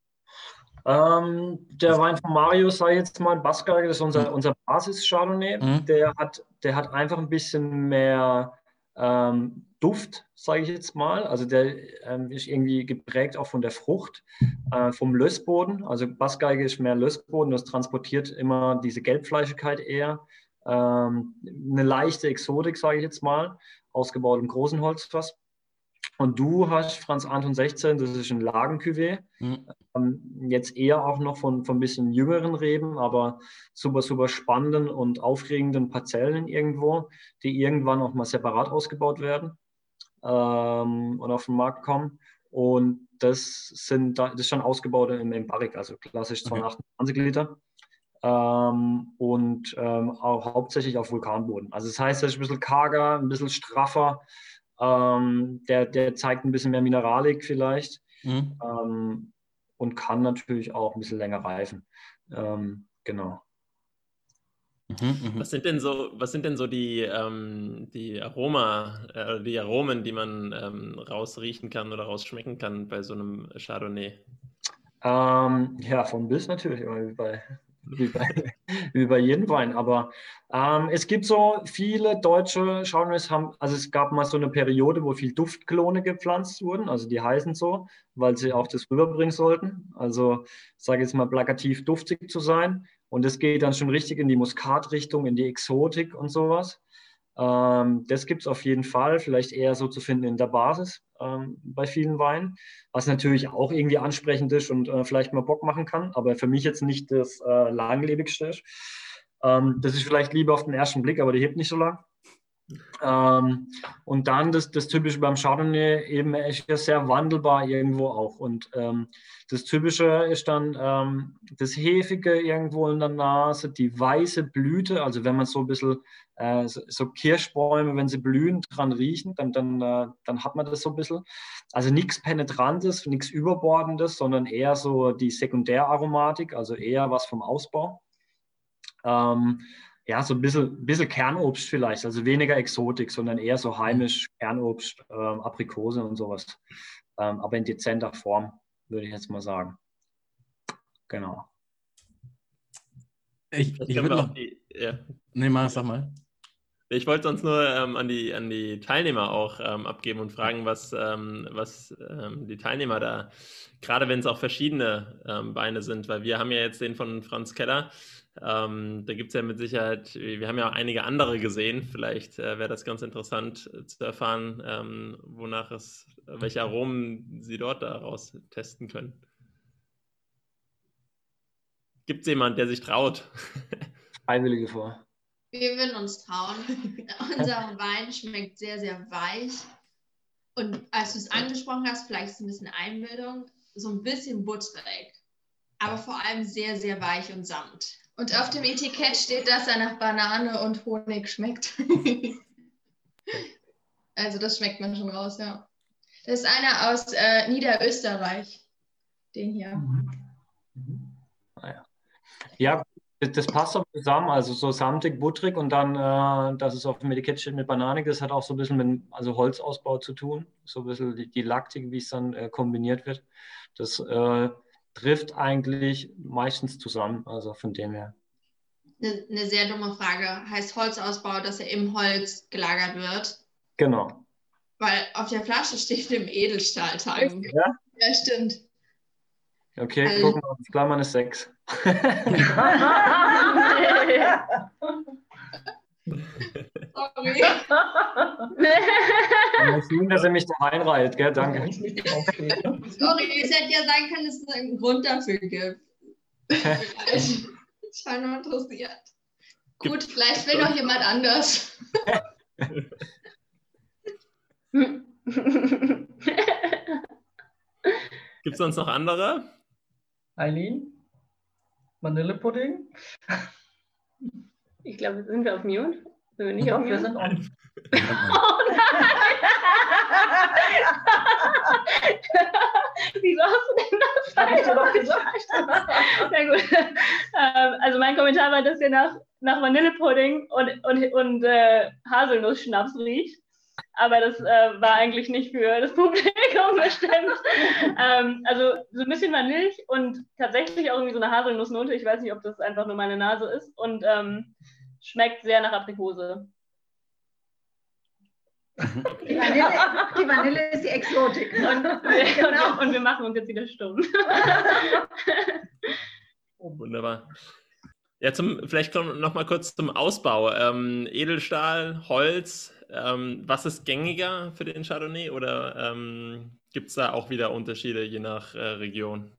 Ähm, der Wein von Marius, sei jetzt mal Bassgeige, das ist unser, mhm. unser Basis-Chardonnay. Mhm. Der, hat, der hat einfach ein bisschen mehr ähm, Duft, sage ich jetzt mal. Also der ähm, ist irgendwie geprägt auch von der Frucht, äh, vom Lössboden. Also Bassgeige ist mehr Lössboden, das transportiert immer diese Gelbfleischigkeit eher. Ähm, eine leichte Exotik, sage ich jetzt mal, ausgebaut im großen Holzfass. Und du hast Franz Anton 16, das ist ein Lagencuvée. Mhm. Ähm, jetzt eher auch noch von, von ein bisschen jüngeren Reben, aber super, super spannenden und aufregenden Parzellen irgendwo, die irgendwann auch mal separat ausgebaut werden ähm, und auf den Markt kommen. Und das sind das ist schon ausgebaut im, im Barrik, also klassisch 228 okay. Liter. Ähm, und ähm, auch hauptsächlich auf Vulkanboden. Also das heißt, es ist ein bisschen karger, ein bisschen straffer, ähm, der, der zeigt ein bisschen mehr Mineralik vielleicht mhm. ähm, und kann natürlich auch ein bisschen länger reifen. Ähm, genau. Mhm, mhm, was sind denn so, was sind denn so die, ähm, die Aroma, äh, die Aromen, die man ähm, rausriechen kann oder rausschmecken kann bei so einem Chardonnay? Ähm, ja, von bis natürlich, wie bei wie bei, wie bei jedem Wein. Aber ähm, es gibt so viele deutsche Chardonnays haben, also es gab mal so eine Periode, wo viel Duftklone gepflanzt wurden, also die heißen so, weil sie auch das rüberbringen sollten. Also sage jetzt mal plakativ duftig zu sein. Und das geht dann schon richtig in die Muskatrichtung, in die Exotik und sowas. Ähm, das gibt es auf jeden Fall, vielleicht eher so zu finden in der Basis ähm, bei vielen Weinen, was natürlich auch irgendwie ansprechend ist und äh, vielleicht mal Bock machen kann, aber für mich jetzt nicht das äh, langlebigste. Ähm, das ist vielleicht lieber auf den ersten Blick, aber die hebt nicht so lang. Ähm, und dann das, das Typische beim Chardonnay eben ist ja sehr wandelbar irgendwo auch. Und ähm, das Typische ist dann ähm, das Hefige irgendwo in der Nase, die weiße Blüte, also wenn man so ein bisschen äh, so, so, Kirschbäume, wenn sie blühen, dran riechen, dann, dann, äh, dann hat man das so ein bisschen. Also nichts Penetrantes, nichts Überbordendes, sondern eher so die Sekundäraromatik, also eher was vom Ausbau. Ähm, ja, so ein bisschen, bisschen Kernobst vielleicht, also weniger Exotik, sondern eher so heimisch Kernobst, ähm, Aprikose und sowas. Ähm, aber in dezenter Form, würde ich jetzt mal sagen. Genau. Ich, ich würde noch. Die, ja. Nee, mal, sag mal. Ich wollte sonst nur ähm, an, die, an die Teilnehmer auch ähm, abgeben und fragen, was, ähm, was ähm, die Teilnehmer da, gerade wenn es auch verschiedene ähm, Beine sind, weil wir haben ja jetzt den von Franz Keller, ähm, da gibt es ja mit Sicherheit, wir haben ja auch einige andere gesehen. Vielleicht äh, wäre das ganz interessant äh, zu erfahren, ähm, wonach es, welche Aromen Sie dort daraus testen können. Gibt es jemanden, der sich traut? Freiwillige vor. Wir würden uns trauen. Unser Wein schmeckt sehr, sehr weich. Und als du es angesprochen hast, vielleicht ist es ein bisschen Einbildung, so ein bisschen butterig, aber vor allem sehr, sehr weich und samt. Und auf dem Etikett steht, dass er nach Banane und Honig schmeckt. also das schmeckt man schon raus, ja. Das ist einer aus äh, Niederösterreich. Den hier. Mhm. Mhm. Ah, ja. ja, das passt auch zusammen. Also so samtig, butterig und dann, äh, dass es auf dem Etikett steht mit Banane, das hat auch so ein bisschen mit also Holzausbau zu tun. So ein bisschen die, die Laktik, wie es dann äh, kombiniert wird. Das äh, trifft eigentlich meistens zusammen, also von dem her. Eine, eine sehr dumme Frage. Heißt Holzausbau, dass er im Holz gelagert wird? Genau. Weil auf der Flasche steht im Edelstahltank. Ja? ja, stimmt. Okay, also, gucken wir uns. Klammern ist 6. Sorry. Schön, dass er mich da reinreiht, gell? Danke. Sorry, es hätte ja sein können, dass es einen Grund dafür gibt. ich nur interessiert. Gut, vielleicht will noch jemand anders. Gibt es sonst noch andere? Eileen? Vanillepudding? Ich glaube, sind wir auf Mute? Sind wir nicht auf Mute? Wir sind on. oh Wieso hast du denn das? Dir doch gesagt. Sehr gut. Ähm, also mein Kommentar war, dass ihr nach, nach Vanillepudding und, und, und äh, Haselnuss-Schnaps riecht. Aber das äh, war eigentlich nicht für das Publikum bestimmt. ähm, also so ein bisschen Vanille und tatsächlich auch irgendwie so eine Haselnussnote. Ich weiß nicht, ob das einfach nur meine Nase ist. Und ähm, schmeckt sehr nach Aprikose. Die Vanille, die Vanille ist die Exotik. Und, genau. und, wir machen uns jetzt wieder stumm. Oh, wunderbar. Ja, zum, vielleicht noch mal kurz zum Ausbau. Ähm, Edelstahl, Holz, ähm, was ist gängiger für den Chardonnay oder ähm, gibt es da auch wieder Unterschiede je nach äh, Region?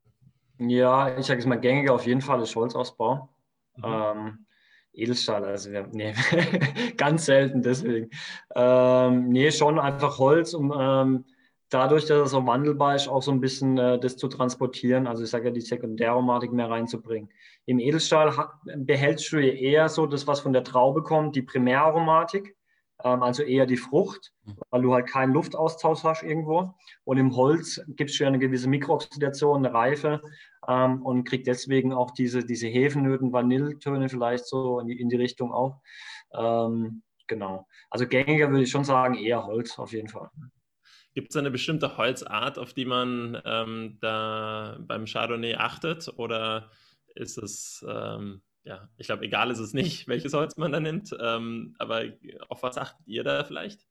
Ja, ich sage es mal, gängiger auf jeden Fall ist Holzausbau. Mhm. Ähm, Edelstahl, also wir, nee, ganz selten deswegen. Ähm, nee, schon einfach Holz, um ähm, dadurch, dass es so wandelbar ist, auch so ein bisschen äh, das zu transportieren, also ich sage ja, die Sekundäraromatik mehr reinzubringen. Im Edelstahl behältst du eher so das, was von der Traube kommt, die Primäraromatik, also eher die Frucht, mhm. weil du halt keinen Luftaustausch hast irgendwo. Und im Holz gibt es ja eine gewisse Mikrooxidation, eine Reife ähm, und kriegt deswegen auch diese, diese Hefennöten, Vanilletöne vielleicht so in die, in die Richtung auch. Ähm, genau. Also gängiger würde ich schon sagen, eher Holz auf jeden Fall. Gibt es eine bestimmte Holzart, auf die man ähm, da beim Chardonnay achtet? Oder ist es, ähm, ja, ich glaube, egal ist es nicht, welches Holz man da nimmt. Ähm, aber auf was achtet ihr da vielleicht?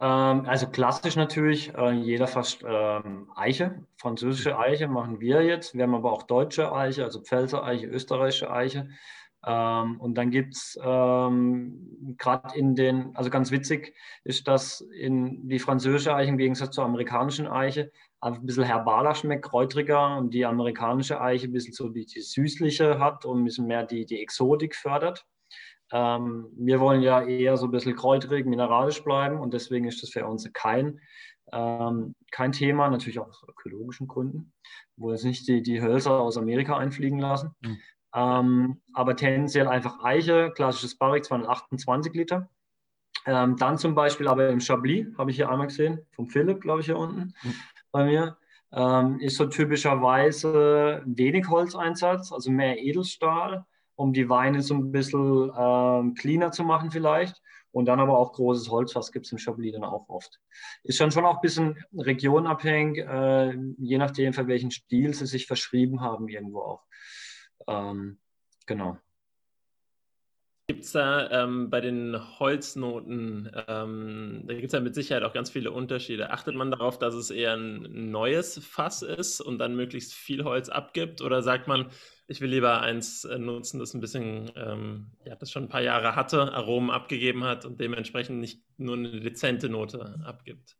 Ähm, also klassisch natürlich, äh, jeder fast ähm, Eiche, französische Eiche machen wir jetzt. Wir haben aber auch deutsche Eiche, also Pfälzer Eiche, österreichische Eiche. Ähm, und dann gibt es ähm, gerade in den, also ganz witzig ist, dass in die französische Eiche im Gegensatz zur amerikanischen Eiche einfach ein bisschen herbaler schmeckt, kräutriger und die amerikanische Eiche ein bisschen so die, die süßliche hat und ein bisschen mehr die, die Exotik fördert. Ähm, wir wollen ja eher so ein bisschen kräuterig, mineralisch bleiben und deswegen ist das für uns kein, ähm, kein Thema, natürlich auch aus ökologischen Gründen, wo wir jetzt nicht die, die Hölzer aus Amerika einfliegen lassen. Mhm. Ähm, aber tendenziell einfach Eiche, klassisches Barrique 228 Liter. Ähm, dann zum Beispiel aber im Chablis, habe ich hier einmal gesehen, vom Philipp, glaube ich, hier unten mhm. Bei mir, ähm, ist so typischerweise wenig Holzeinsatz, also mehr Edelstahl, um die Weine so ein bisschen ähm, cleaner zu machen vielleicht. Und dann aber auch großes Holz, was gibt es im Chablis dann auch oft. Ist schon schon auch ein bisschen regionabhängig, äh, je nachdem, für welchen Stil sie sich verschrieben haben irgendwo auch. Ähm, genau. Gibt es da ähm, bei den Holznoten, ähm, da gibt es ja mit Sicherheit auch ganz viele Unterschiede. Achtet man darauf, dass es eher ein neues Fass ist und dann möglichst viel Holz abgibt? Oder sagt man, ich will lieber eins äh, nutzen, das ein bisschen, ähm, ja, das schon ein paar Jahre hatte, Aromen abgegeben hat und dementsprechend nicht nur eine dezente Note abgibt?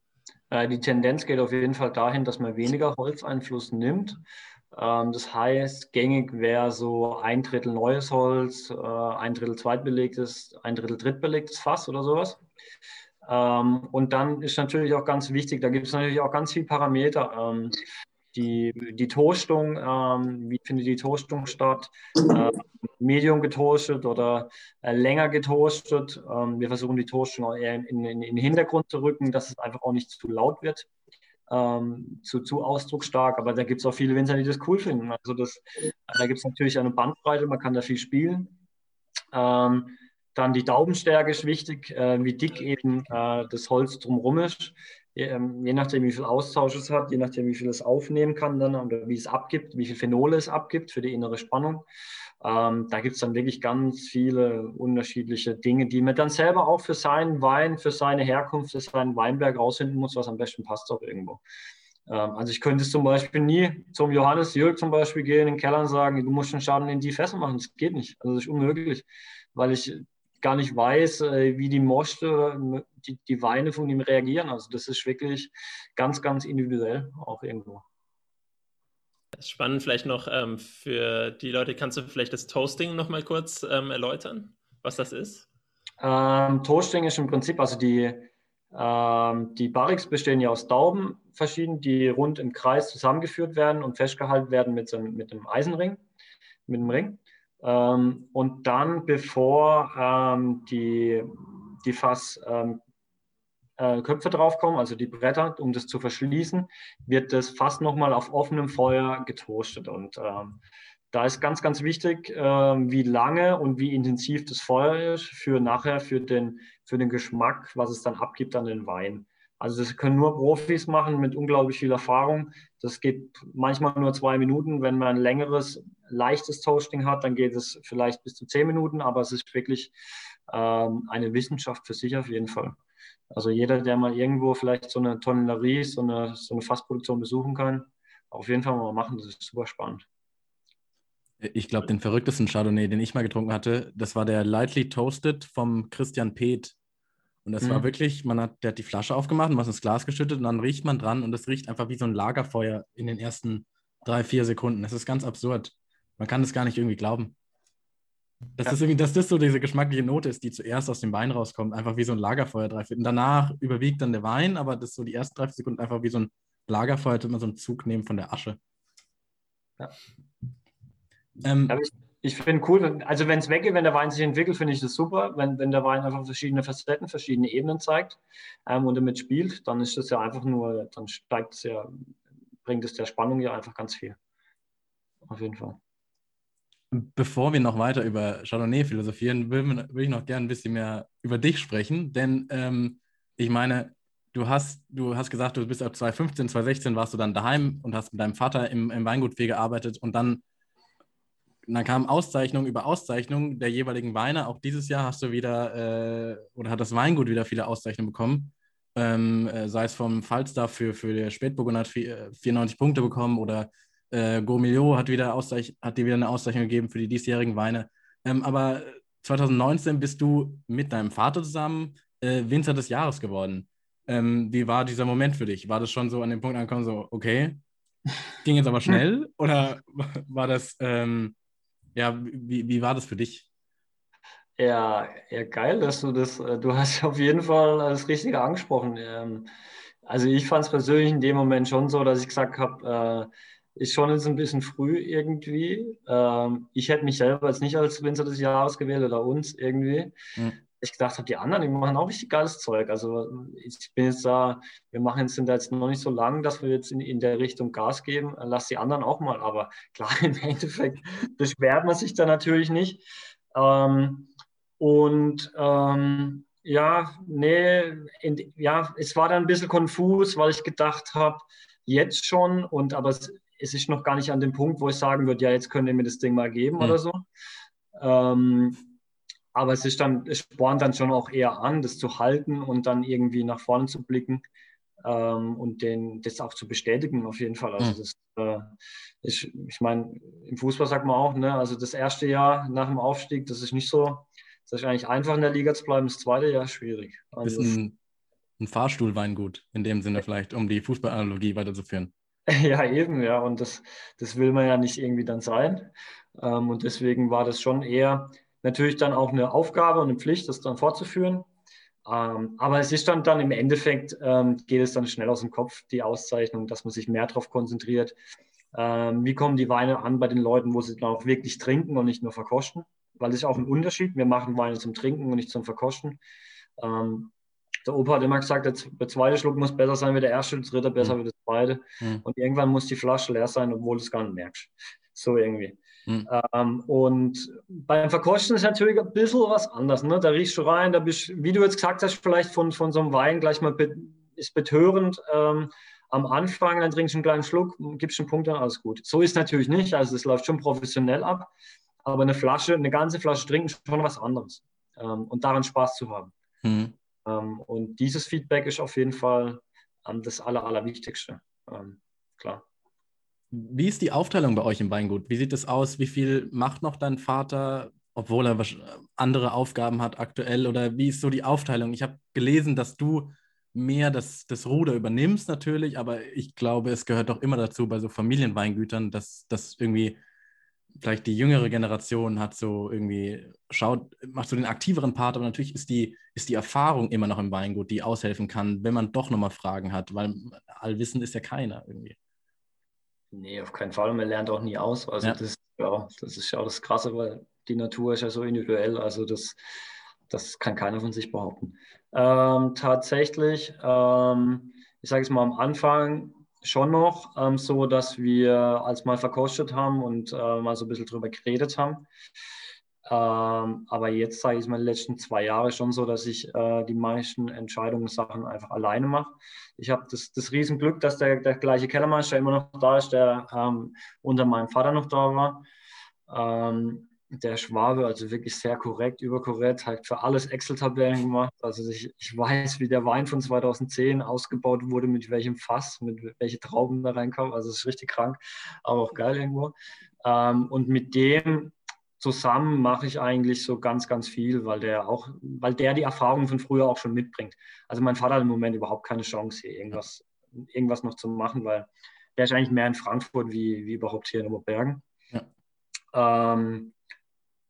Äh, die Tendenz geht auf jeden Fall dahin, dass man weniger Holzeinfluss nimmt das heißt, gängig wäre so ein Drittel neues Holz, äh, ein Drittel zweitbelegtes, ein Drittel drittbelegtes Fass oder sowas. Ähm, und dann ist natürlich auch ganz wichtig, da gibt es natürlich auch ganz viele Parameter. Ähm, die, die Toastung, wie findet die Toastung statt? Medium getoastet oder äh, länger getoastet. wir versuchen die Toastung eher in, in, in den Hintergrund zu rücken, dass es einfach auch nicht zu laut wird ähm, zu, zu ausdrucksstark, aber da gibt es auch viele Winzer, die das cool finden. Also das, da gibt es natürlich eine Bandbreite, man kann da viel spielen. Ähm, dann die Daumenstärke ist wichtig, äh, wie dick eben äh, das Holz drumherum ist. Je, ähm, je, nachdem, wie viel Austausch es hat, je nachdem, wie viel es aufnehmen kann dann oder wie es abgibt, wie viel Phenole es abgibt für die innere Spannung. Ähm, da gibt es dann wirklich ganz viele unterschiedliche Dinge, die man dann selber auch für seinen Wein, für seine Herkunft, für seinen Weinberg rausfinden muss, was am besten passt auch irgendwo. Ähm, also ich könnte zum Beispiel nie zum Johannes Jürg zum Beispiel gehen in den Keller und sagen, du musst einen Schaden in die Fässer machen. Das geht nicht. Also das ist unmöglich, weil ich gar nicht weiß, äh, wie die Moste, die, die Weine von ihm reagieren. Also das ist wirklich ganz, ganz individuell auch irgendwo. Spannend vielleicht noch ähm, für die Leute, kannst du vielleicht das Toasting noch mal kurz ähm, erläutern, was das ist? Ähm, Toasting ist im Prinzip, also die, ähm, die Barrix bestehen ja aus Dauben verschieden, die rund im Kreis zusammengeführt werden und festgehalten werden mit, so, mit einem Eisenring, mit einem Ring. Ähm, und dann, bevor ähm, die, die Fass äh, Köpfe draufkommen, also die Bretter, um das zu verschließen, wird das fast nochmal auf offenem Feuer getoastet. Und ähm, da ist ganz, ganz wichtig, äh, wie lange und wie intensiv das Feuer ist für nachher, für den, für den Geschmack, was es dann abgibt an den Wein. Also das können nur Profis machen mit unglaublich viel Erfahrung. Das geht manchmal nur zwei Minuten. Wenn man ein längeres, leichtes Toasting hat, dann geht es vielleicht bis zu zehn Minuten, aber es ist wirklich ähm, eine Wissenschaft für sich auf jeden Fall. Also jeder, der mal irgendwo vielleicht so eine Tonnellerie, so eine, so eine Fassproduktion besuchen kann, auf jeden Fall mal machen, das ist super spannend. Ich glaube, den verrücktesten Chardonnay, den ich mal getrunken hatte, das war der Lightly Toasted vom Christian Peth. Und das mhm. war wirklich, man hat, der hat die Flasche aufgemacht und was ins Glas geschüttet und dann riecht man dran und es riecht einfach wie so ein Lagerfeuer in den ersten drei, vier Sekunden. Das ist ganz absurd. Man kann das gar nicht irgendwie glauben. Dass, ja. das irgendwie, dass das so diese geschmackliche Note ist, die zuerst aus dem Wein rauskommt, einfach wie so ein Lagerfeuer drei Und danach überwiegt dann der Wein, aber das so die ersten drei Sekunden einfach wie so ein Lagerfeuer, würde man so einen Zug nehmen von der Asche. Ja. Ähm, ich, ich finde cool, also wenn es weggeht, wenn der Wein sich entwickelt, finde ich das super. Wenn, wenn der Wein einfach verschiedene Facetten, verschiedene Ebenen zeigt ähm, und damit spielt, dann ist das ja einfach nur, dann steigt es ja, bringt es der Spannung ja einfach ganz viel. Auf jeden Fall. Bevor wir noch weiter über Chardonnay philosophieren, will, will ich noch gerne ein bisschen mehr über dich sprechen. Denn ähm, ich meine, du hast, du hast gesagt, du bist ab 2015, 2016 warst du dann daheim und hast mit deinem Vater im, im Weingut viel gearbeitet und dann, dann kam Auszeichnung über Auszeichnung der jeweiligen Weine. Auch dieses Jahr hast du wieder äh, oder hat das Weingut wieder viele Auszeichnungen bekommen. Ähm, äh, sei es vom Falstaff für, für der Spätburgunder 94 Punkte bekommen oder äh, Gourmillot hat, wieder Auszeich hat dir wieder eine Auszeichnung gegeben für die diesjährigen Weine. Ähm, aber 2019 bist du mit deinem Vater zusammen äh, Winzer des Jahres geworden. Ähm, wie war dieser Moment für dich? War das schon so an dem Punkt angekommen, so, okay, ging jetzt aber schnell? oder war das, ähm, ja, wie, wie war das für dich? Ja, ja, geil, dass du das, äh, du hast auf jeden Fall das Richtige angesprochen. Ähm, also ich fand es persönlich in dem Moment schon so, dass ich gesagt habe, äh, ist schon jetzt ein bisschen früh irgendwie. Ähm, ich hätte mich selber jetzt nicht als Winzer des Jahres gewählt oder uns irgendwie. Mhm. Ich gedacht habe, die anderen, die machen auch richtig geiles Zeug. Also ich bin jetzt da, wir machen jetzt, sind da jetzt noch nicht so lang, dass wir jetzt in, in der Richtung Gas geben. Lass die anderen auch mal. Aber klar, im Endeffekt beschwert man sich da natürlich nicht. Ähm, und ähm, ja, nee, in, ja, es war dann ein bisschen konfus, weil ich gedacht habe, jetzt schon, und aber es, es, ist noch gar nicht an dem Punkt, wo ich sagen würde, ja, jetzt könnt ihr mir das Ding mal geben mhm. oder so. Ähm, aber es ist dann, es spornt dann schon auch eher an, das zu halten und dann irgendwie nach vorne zu blicken ähm, und den, das auch zu bestätigen auf jeden Fall. Also mhm. das äh, ist, ich meine, im Fußball sagt man auch, ne, also das erste Jahr nach dem Aufstieg, das ist nicht so, das ist eigentlich einfach in der Liga zu bleiben, das zweite Jahr schwierig. Also, ist ein, ein Fahrstuhlweingut in dem Sinne vielleicht, um die Fußballanalogie weiterzuführen. Ja, eben, ja. Und das, das will man ja nicht irgendwie dann sein. Ähm, und deswegen war das schon eher natürlich dann auch eine Aufgabe und eine Pflicht, das dann fortzuführen. Ähm, aber es ist dann, dann im Endeffekt, ähm, geht es dann schnell aus dem Kopf, die Auszeichnung, dass man sich mehr darauf konzentriert. Ähm, wie kommen die Weine an bei den Leuten, wo sie dann auch wirklich trinken und nicht nur verkosten? weil das ist auch ein Unterschied. Wir machen Weine zum Trinken und nicht zum Verkosten. Ähm, der Opa hat immer gesagt, der, zweite Schluck muss besser sein wie der erste, der dritte besser mhm. wie der zweite. Mhm. Und irgendwann muss die Flasche leer sein, obwohl du es gar nicht merkst. So irgendwie. Mhm. Ähm, und beim Verkosten ist natürlich ein bisschen was anderes. Ne? Da riechst du rein, da bist, wie du jetzt gesagt hast, vielleicht von, von so einem Wein gleich mal be ist betörend ähm, am Anfang, dann trinkst du einen kleinen Schluck, gibst einen Punkt, dann alles gut. So ist natürlich nicht, also es läuft schon professionell ab aber eine Flasche, eine ganze Flasche trinken ist schon was anderes. Ähm, und daran Spaß zu haben. Mhm. Und dieses Feedback ist auf jeden Fall ähm, das Aller, Allerwichtigste. Ähm, klar. Wie ist die Aufteilung bei euch im Weingut? Wie sieht es aus? Wie viel macht noch dein Vater, obwohl er andere Aufgaben hat aktuell? Oder wie ist so die Aufteilung? Ich habe gelesen, dass du mehr das, das Ruder übernimmst natürlich, aber ich glaube, es gehört doch immer dazu bei so Familienweingütern, dass das irgendwie vielleicht die jüngere Generation hat so irgendwie, schaut, macht so den aktiveren Part, aber natürlich ist die, ist die Erfahrung immer noch im Weingut, die aushelfen kann, wenn man doch nochmal Fragen hat, weil allwissend ist ja keiner irgendwie. Nee, auf keinen Fall. Man lernt auch nie aus. Also ja. das, ja, das ist ja auch das Krasse, weil die Natur ist ja so individuell. Also das, das kann keiner von sich behaupten. Ähm, tatsächlich, ähm, ich sage es mal am Anfang, schon noch ähm, so, dass wir als mal verkostet haben und äh, mal so ein bisschen drüber geredet haben. Ähm, aber jetzt sage ich mal die letzten zwei Jahre schon so, dass ich äh, die meisten Entscheidungssachen einfach alleine mache. Ich habe das, das Riesenglück, dass der, der gleiche Kellermeister immer noch da ist, der ähm, unter meinem Vater noch da war. Ähm, der Schwabe, also wirklich sehr korrekt, überkorrekt, hat für alles Excel-Tabellen gemacht. Also ich, ich weiß, wie der Wein von 2010 ausgebaut wurde, mit welchem Fass, mit welche Trauben da reinkamen. Also es ist richtig krank, aber auch geil irgendwo. Ähm, und mit dem zusammen mache ich eigentlich so ganz, ganz viel, weil der auch, weil der die Erfahrung von früher auch schon mitbringt. Also mein Vater hat im Moment überhaupt keine Chance, hier irgendwas, irgendwas noch zu machen, weil der ist eigentlich mehr in Frankfurt wie, wie überhaupt hier in Oberbergen. Ja. Ähm,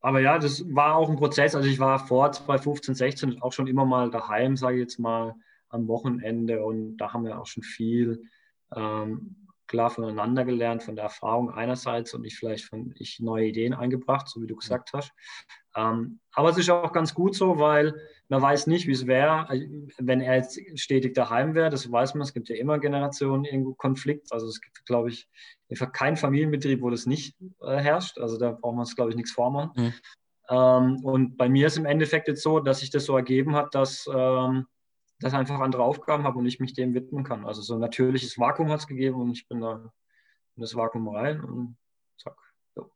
aber ja, das war auch ein Prozess. Also ich war vor 2015, 16 auch schon immer mal daheim, sage ich jetzt mal, am Wochenende. Und da haben wir auch schon viel ähm, klar voneinander gelernt, von der Erfahrung einerseits und ich vielleicht von ich neue Ideen eingebracht, so wie du gesagt hast. Ähm, aber es ist auch ganz gut so, weil man weiß nicht, wie es wäre, äh, wenn er jetzt stetig daheim wäre. Das weiß man. Es gibt ja immer Generationen irgendwo Konflikt. Also es gibt, glaube ich, keinen Familienbetrieb, wo das nicht äh, herrscht. Also da braucht man es, glaube ich, nichts vormachen. Mhm. Ähm, und bei mir ist im Endeffekt jetzt so, dass sich das so ergeben hat, dass ähm, dass ich einfach andere Aufgaben habe und ich mich dem widmen kann. Also so ein natürliches Vakuum hat es gegeben und ich bin da in das Vakuum rein und zack. So.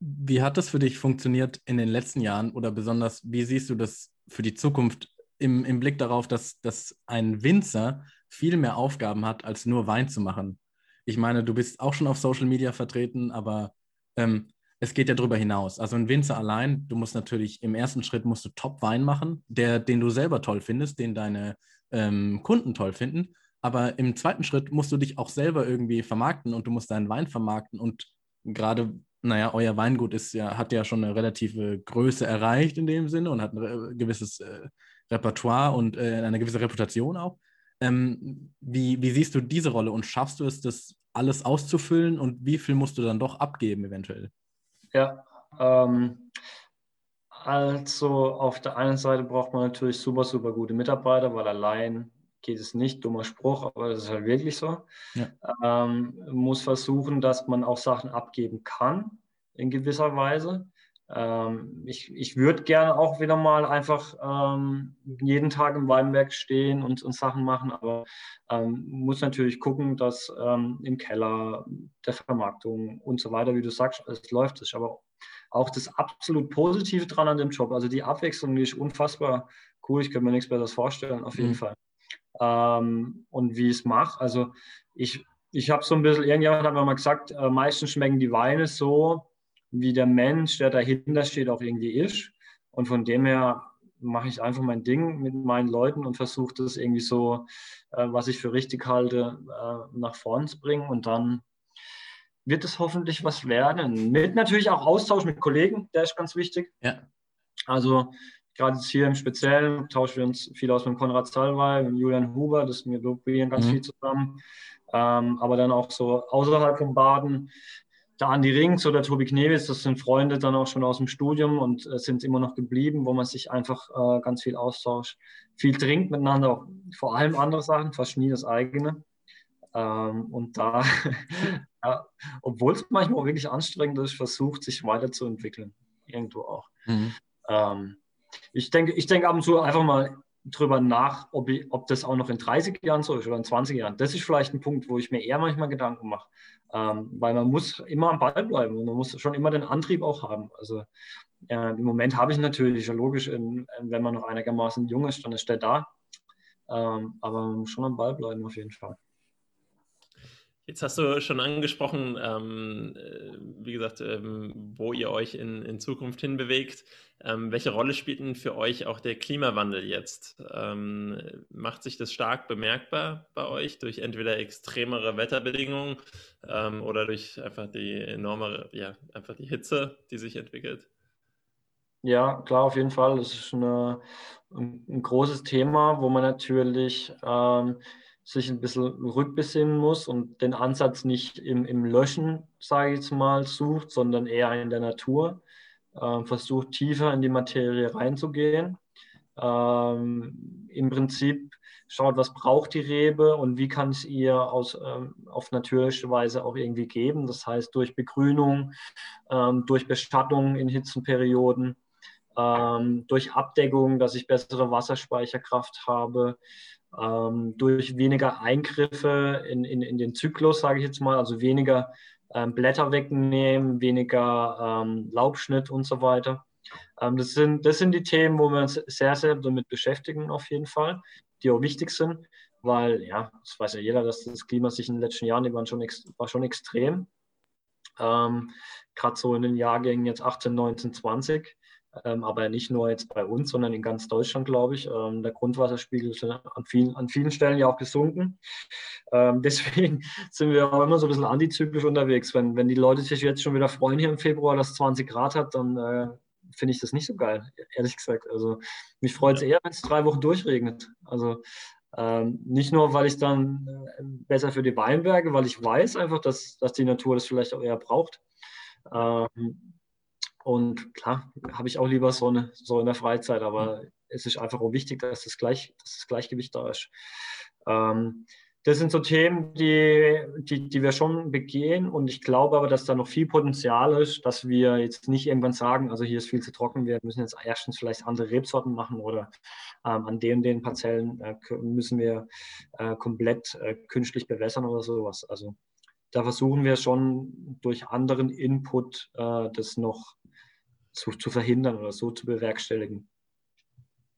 Wie hat das für dich funktioniert in den letzten Jahren oder besonders, wie siehst du das für die Zukunft im, im Blick darauf, dass, dass ein Winzer viel mehr Aufgaben hat, als nur Wein zu machen? Ich meine, du bist auch schon auf Social Media vertreten, aber ähm, es geht ja darüber hinaus. Also ein Winzer allein, du musst natürlich im ersten Schritt musst du Top-Wein machen, der, den du selber toll findest, den deine ähm, Kunden toll finden. Aber im zweiten Schritt musst du dich auch selber irgendwie vermarkten und du musst deinen Wein vermarkten. Und gerade, naja, euer Weingut ist ja, hat ja schon eine relative Größe erreicht in dem Sinne und hat ein gewisses äh, Repertoire und äh, eine gewisse Reputation auch. Ähm, wie, wie siehst du diese Rolle und schaffst du es, das alles auszufüllen und wie viel musst du dann doch abgeben eventuell? Ja, ähm, also auf der einen Seite braucht man natürlich super, super gute Mitarbeiter, weil allein geht es nicht, dummer Spruch, aber das ist halt wirklich so. Ja. Ähm, muss versuchen, dass man auch Sachen abgeben kann in gewisser Weise. Ähm, ich ich würde gerne auch wieder mal einfach ähm, jeden Tag im Weinberg stehen und, und Sachen machen, aber ähm, muss natürlich gucken, dass ähm, im Keller der Vermarktung und so weiter, wie du sagst, es läuft. Ist aber auch das absolut Positive dran an dem Job. Also die Abwechslung, die ist unfassbar cool. Ich könnte mir nichts Besseres vorstellen, auf jeden mhm. Fall. Ähm, und wie ich es mache, also ich, ich habe so ein bisschen, irgendjemand hat mir mal gesagt, äh, meistens schmecken die Weine so, wie der Mensch, der dahinter steht, auch irgendwie ist. Und von dem her mache ich einfach mein Ding mit meinen Leuten und versuche das irgendwie so, äh, was ich für richtig halte, äh, nach vorn zu bringen. Und dann wird es hoffentlich was werden. Mit natürlich auch Austausch mit Kollegen, der ist ganz wichtig. Ja. Also gerade jetzt hier im Speziellen tauschen wir uns viel aus mit Konrad Salwey, mit Julian Huber, das wir probieren ganz mhm. viel zusammen. Ähm, aber dann auch so außerhalb von Baden der Andi Rings oder Tobi Knewitz, das sind Freunde dann auch schon aus dem Studium und äh, sind immer noch geblieben, wo man sich einfach äh, ganz viel austauscht, viel trinkt miteinander, auch vor allem andere Sachen, fast nie das eigene. Ähm, und da, ja, obwohl es manchmal auch wirklich anstrengend ist, versucht sich weiterzuentwickeln, irgendwo auch. Mhm. Ähm, ich denke, ich denke ab und zu einfach mal drüber nach, ob, ich, ob das auch noch in 30 Jahren so ist oder in 20 Jahren. Das ist vielleicht ein Punkt, wo ich mir eher manchmal Gedanken mache. Ähm, weil man muss immer am Ball bleiben und man muss schon immer den Antrieb auch haben. Also äh, im Moment habe ich natürlich, logisch, in, wenn man noch einigermaßen jung ist, dann ist der da. Ähm, aber man muss schon am Ball bleiben auf jeden Fall. Jetzt hast du schon angesprochen, ähm, äh, wie gesagt, ähm, wo ihr euch in, in Zukunft hinbewegt. Ähm, welche Rolle spielt denn für euch auch der Klimawandel jetzt? Ähm, macht sich das stark bemerkbar bei euch durch entweder extremere Wetterbedingungen ähm, oder durch einfach die enorme, ja, einfach die Hitze, die sich entwickelt? Ja, klar, auf jeden Fall. Das ist eine, ein, ein, großes Thema, wo man natürlich ähm, sich ein bisschen rückbesinnen muss und den Ansatz nicht im, im Löschen, sage ich jetzt mal, sucht, sondern eher in der Natur. Ähm, versucht tiefer in die Materie reinzugehen. Ähm, Im Prinzip schaut, was braucht die Rebe und wie kann es ihr aus, ähm, auf natürliche Weise auch irgendwie geben. Das heißt durch Begrünung, ähm, durch Bestattung in Hitzenperioden, ähm, durch Abdeckung, dass ich bessere Wasserspeicherkraft habe, ähm, durch weniger Eingriffe in, in, in den Zyklus, sage ich jetzt mal, also weniger ähm, Blätter wegnehmen, weniger ähm, Laubschnitt und so weiter. Ähm, das, sind, das sind die Themen, wo wir uns sehr, sehr damit beschäftigen, auf jeden Fall, die auch wichtig sind, weil, ja, das weiß ja jeder, dass das Klima sich in den letzten Jahren, die waren schon, war schon extrem. Ähm, Gerade so in den Jahrgängen jetzt 18, 19, 20 ähm, aber nicht nur jetzt bei uns, sondern in ganz Deutschland, glaube ich. Ähm, der Grundwasserspiegel ist an vielen, an vielen Stellen ja auch gesunken. Ähm, deswegen sind wir auch immer so ein bisschen antizyklisch unterwegs. Wenn, wenn die Leute sich jetzt schon wieder freuen hier im Februar, dass es 20 Grad hat, dann äh, finde ich das nicht so geil, ehrlich gesagt. Also mich freut es eher, wenn es drei Wochen durchregnet. Also ähm, nicht nur, weil ich dann äh, besser für die Weinberge, weil ich weiß einfach, dass, dass die Natur das vielleicht auch eher braucht. Ähm, und klar, habe ich auch lieber so, eine, so in der Freizeit, aber mhm. es ist einfach auch wichtig, dass das, Gleich, dass das Gleichgewicht da ist. Ähm, das sind so Themen, die, die, die wir schon begehen. Und ich glaube aber, dass da noch viel Potenzial ist, dass wir jetzt nicht irgendwann sagen, also hier ist viel zu trocken, wir müssen jetzt erstens vielleicht andere Rebsorten machen oder ähm, an den den Parzellen äh, müssen wir äh, komplett äh, künstlich bewässern oder sowas. Also da versuchen wir schon durch anderen Input äh, das noch zu, zu verhindern oder so zu bewerkstelligen.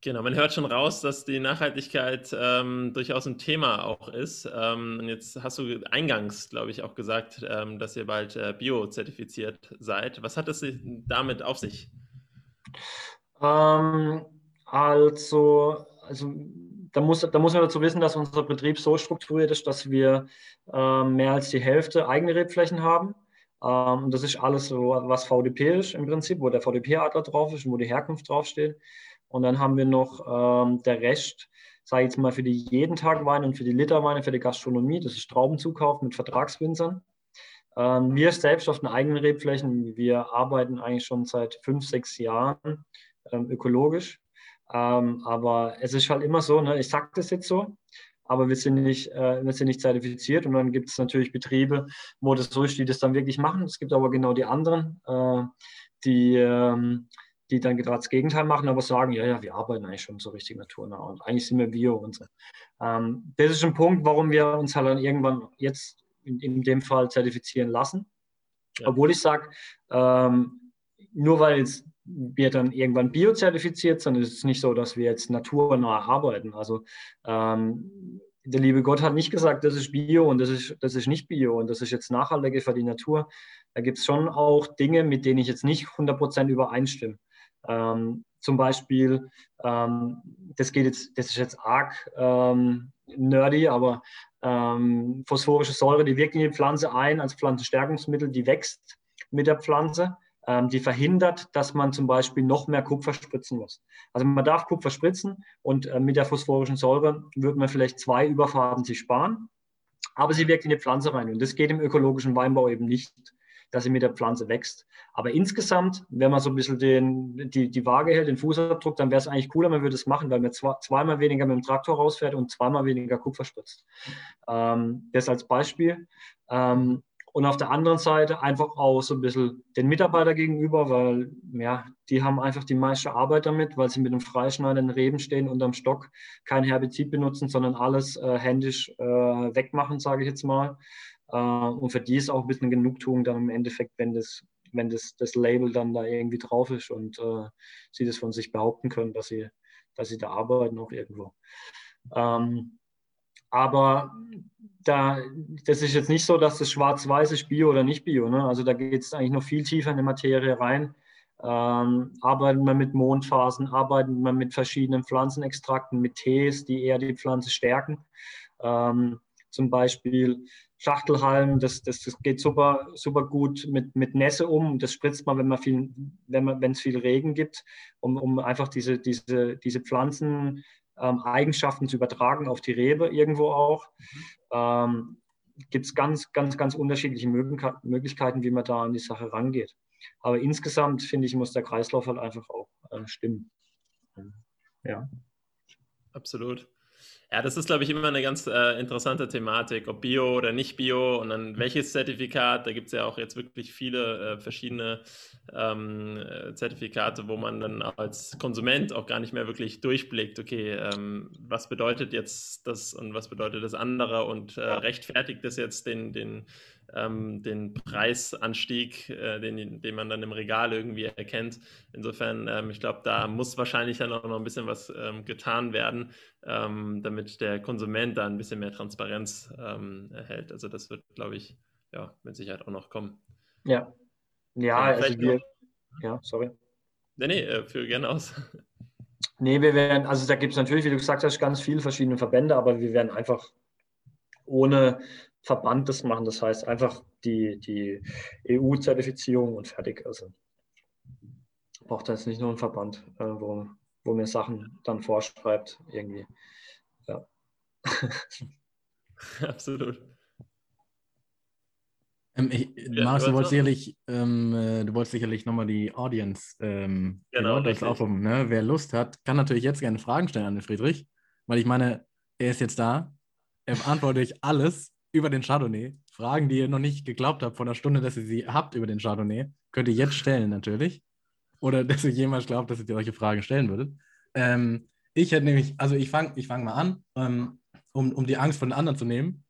Genau, man hört schon raus, dass die Nachhaltigkeit ähm, durchaus ein Thema auch ist. Ähm, und jetzt hast du eingangs, glaube ich, auch gesagt, ähm, dass ihr bald äh, bio-zertifiziert seid. Was hat es damit auf sich? Ähm, also, also da, muss, da muss man dazu wissen, dass unser Betrieb so strukturiert ist, dass wir äh, mehr als die Hälfte eigene Rebflächen haben. Ähm, das ist alles was VDP ist im Prinzip, wo der VDP-Adler drauf ist und wo die Herkunft draufsteht. Und dann haben wir noch ähm, der Rest, sage ich jetzt mal, für die jeden Tag Weine und für die Literweine, für die Gastronomie. Das ist Traubenzukauf mit Vertragswinzern. Ähm, wir selbst auf den eigenen Rebflächen, wir arbeiten eigentlich schon seit fünf, sechs Jahren ähm, ökologisch. Ähm, aber es ist halt immer so, ne, ich sage das jetzt so, aber wir sind nicht, äh, wir sind nicht zertifiziert. Und dann gibt es natürlich Betriebe, wo das so ist, die das dann wirklich machen. Es gibt aber genau die anderen, äh, die ähm, die dann gerade das Gegenteil machen, aber sagen, ja, ja, wir arbeiten eigentlich schon so richtig naturnah und eigentlich sind wir Bio und so. Ähm, das ist ein Punkt, warum wir uns halt dann irgendwann jetzt in, in dem Fall zertifizieren lassen. Obwohl ich sage, ähm, nur weil jetzt wir dann irgendwann biozertifiziert ist es nicht so, dass wir jetzt naturnah arbeiten. Also ähm, der liebe Gott hat nicht gesagt, das ist Bio und das ist, das ist nicht Bio und das ist jetzt nachhaltiger für die Natur. Da gibt es schon auch Dinge, mit denen ich jetzt nicht 100% übereinstimme. Ähm, zum Beispiel, ähm, das geht jetzt, das ist jetzt arg ähm, nerdy, aber ähm, phosphorische Säure, die wirkt in die Pflanze ein als Pflanzenstärkungsmittel, die wächst mit der Pflanze, die verhindert, dass man zum Beispiel noch mehr Kupfer spritzen muss. Also man darf Kupfer spritzen und äh, mit der phosphorischen Säure würde man vielleicht zwei Überfahrten sich sparen, aber sie wirkt in die Pflanze rein und das geht im ökologischen Weinbau eben nicht dass sie mit der Pflanze wächst. Aber insgesamt, wenn man so ein bisschen den, die, die Waage hält, den Fußabdruck, dann wäre es eigentlich cooler, man würde es machen, weil man zwei, zweimal weniger mit dem Traktor rausfährt und zweimal weniger Kupfer spritzt. Ähm, das als Beispiel. Ähm, und auf der anderen Seite einfach auch so ein bisschen den Mitarbeiter gegenüber, weil ja, die haben einfach die meiste Arbeit damit, weil sie mit dem freischneidenden Reben stehen unterm Stock, kein Herbizid benutzen, sondern alles äh, händisch äh, wegmachen, sage ich jetzt mal. Äh, und für die ist auch ein bisschen Genugtuung dann im Endeffekt, wenn das, wenn das, das Label dann da irgendwie drauf ist und äh, sie das von sich behaupten können, dass sie, dass sie da arbeiten auch irgendwo. Ähm, aber da, das ist jetzt nicht so, dass das schwarz-weiß ist, Bio oder nicht Bio. Ne? Also da geht es eigentlich noch viel tiefer in die Materie rein. Ähm, arbeiten wir mit Mondphasen, arbeiten wir mit verschiedenen Pflanzenextrakten, mit Tees, die eher die Pflanze stärken. Ähm, zum Beispiel Schachtelhalm, das, das, das geht super, super gut mit, mit Nässe um. Das spritzt man, wenn man viel, wenn man, wenn es viel Regen gibt, um, um einfach diese, diese, diese Pflanzen ähm, Eigenschaften zu übertragen auf die Rebe irgendwo auch. Ähm, gibt es ganz, ganz, ganz unterschiedliche Möglichkeiten, wie man da an die Sache rangeht. Aber insgesamt, finde ich, muss der Kreislauf halt einfach auch äh, stimmen. Ja. Absolut. Ja, das ist, glaube ich, immer eine ganz äh, interessante Thematik, ob Bio oder nicht Bio und dann welches Zertifikat. Da gibt es ja auch jetzt wirklich viele äh, verschiedene ähm, äh, Zertifikate, wo man dann als Konsument auch gar nicht mehr wirklich durchblickt, okay, ähm, was bedeutet jetzt das und was bedeutet das andere und äh, rechtfertigt das jetzt den, den ähm, den Preisanstieg, äh, den, den man dann im Regal irgendwie erkennt. Insofern, ähm, ich glaube, da muss wahrscheinlich dann auch noch ein bisschen was ähm, getan werden, ähm, damit der Konsument da ein bisschen mehr Transparenz ähm, erhält. Also das wird, glaube ich, ja, mit Sicherheit auch noch kommen. Ja. Ja, also wir, noch, ja, sorry. Nee, nee, äh, führe gerne aus. Nee, wir werden, also da gibt es natürlich, wie du gesagt hast, ganz viele verschiedene Verbände, aber wir werden einfach ohne Verband das machen. Das heißt einfach die, die EU-Zertifizierung und fertig. Also braucht da jetzt nicht nur einen Verband, äh, wo, wo mir Sachen dann vorschreibt, irgendwie. Ja. Absolut. Ähm, ich, ja, Marius, du wolltest sicherlich, ähm, äh, du wolltest sicherlich nochmal die Audience, ähm, genau, die aufrufen, ne? Wer Lust hat, kann natürlich jetzt gerne Fragen stellen an den Friedrich, weil ich meine, er ist jetzt da, er beantwortet euch alles über den Chardonnay. Fragen, die ihr noch nicht geglaubt habt, vor einer Stunde, dass ihr sie habt über den Chardonnay, könnt ihr jetzt stellen natürlich. Oder dass ihr jemals glaubt, dass ihr solche Fragen stellen würdet. Ähm, ich hätte nämlich, also ich fange ich fang mal an, ähm, um, um die Angst von den anderen zu nehmen,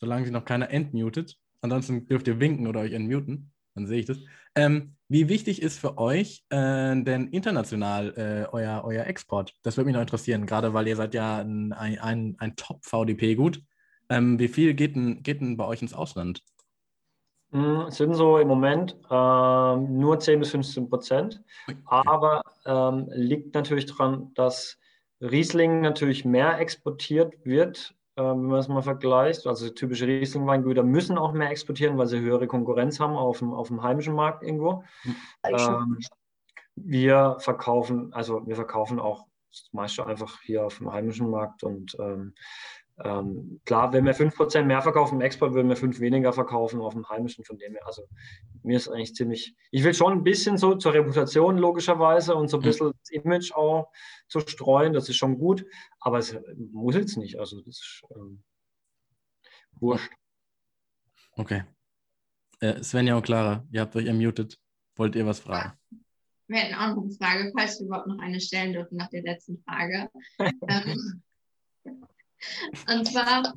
solange sie noch keiner entmutet. Ansonsten dürft ihr winken oder euch entmuten. dann sehe ich das. Ähm, wie wichtig ist für euch äh, denn international äh, euer, euer Export? Das würde mich noch interessieren, gerade weil ihr seid ja ein, ein, ein Top-VDP-Gut. Ähm, wie viel geht denn, geht denn bei euch ins Ausland? Hm, es sind so im Moment ähm, nur 10 bis 15 Prozent, aber ähm, liegt natürlich daran, dass Riesling natürlich mehr exportiert wird, äh, wenn man es mal vergleicht. Also typische Riesling-Weingüter müssen auch mehr exportieren, weil sie höhere Konkurrenz haben auf dem, auf dem heimischen Markt irgendwo. Ähm, wir verkaufen, also wir verkaufen auch das meiste einfach hier auf dem heimischen Markt und ähm, ähm, klar, wenn wir 5% mehr verkaufen im Export, würden wir 5 weniger verkaufen auf dem heimischen. Von dem her, also mir ist eigentlich ziemlich, ich will schon ein bisschen so zur Reputation logischerweise und so ein mhm. bisschen das Image auch zu streuen, das ist schon gut, aber es muss jetzt nicht, also das ist ähm, wurscht. Okay. Äh, Svenja und Clara, ihr habt euch ermutet. Wollt ihr was fragen? Wir hätten auch noch eine Frage, falls wir überhaupt noch eine stellen dürfen nach der letzten Frage. ähm, und zwar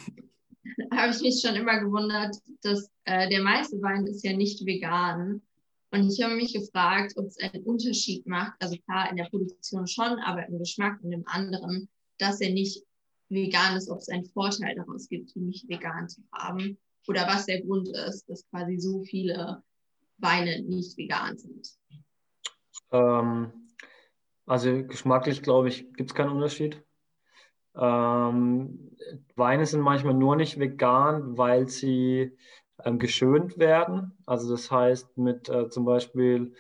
habe ich mich schon immer gewundert, dass äh, der meiste Wein ist ja nicht vegan. Und ich habe mich gefragt, ob es einen Unterschied macht, also klar in der Produktion schon, aber im Geschmack und im anderen, dass er nicht vegan ist, ob es einen Vorteil daraus gibt, ihn nicht vegan zu haben. Oder was der Grund ist, dass quasi so viele Weine nicht vegan sind. Ähm, also geschmacklich, glaube ich, gibt es keinen Unterschied. Ähm, Weine sind manchmal nur nicht vegan, weil sie ähm, geschönt werden. Also das heißt mit äh, zum Beispiel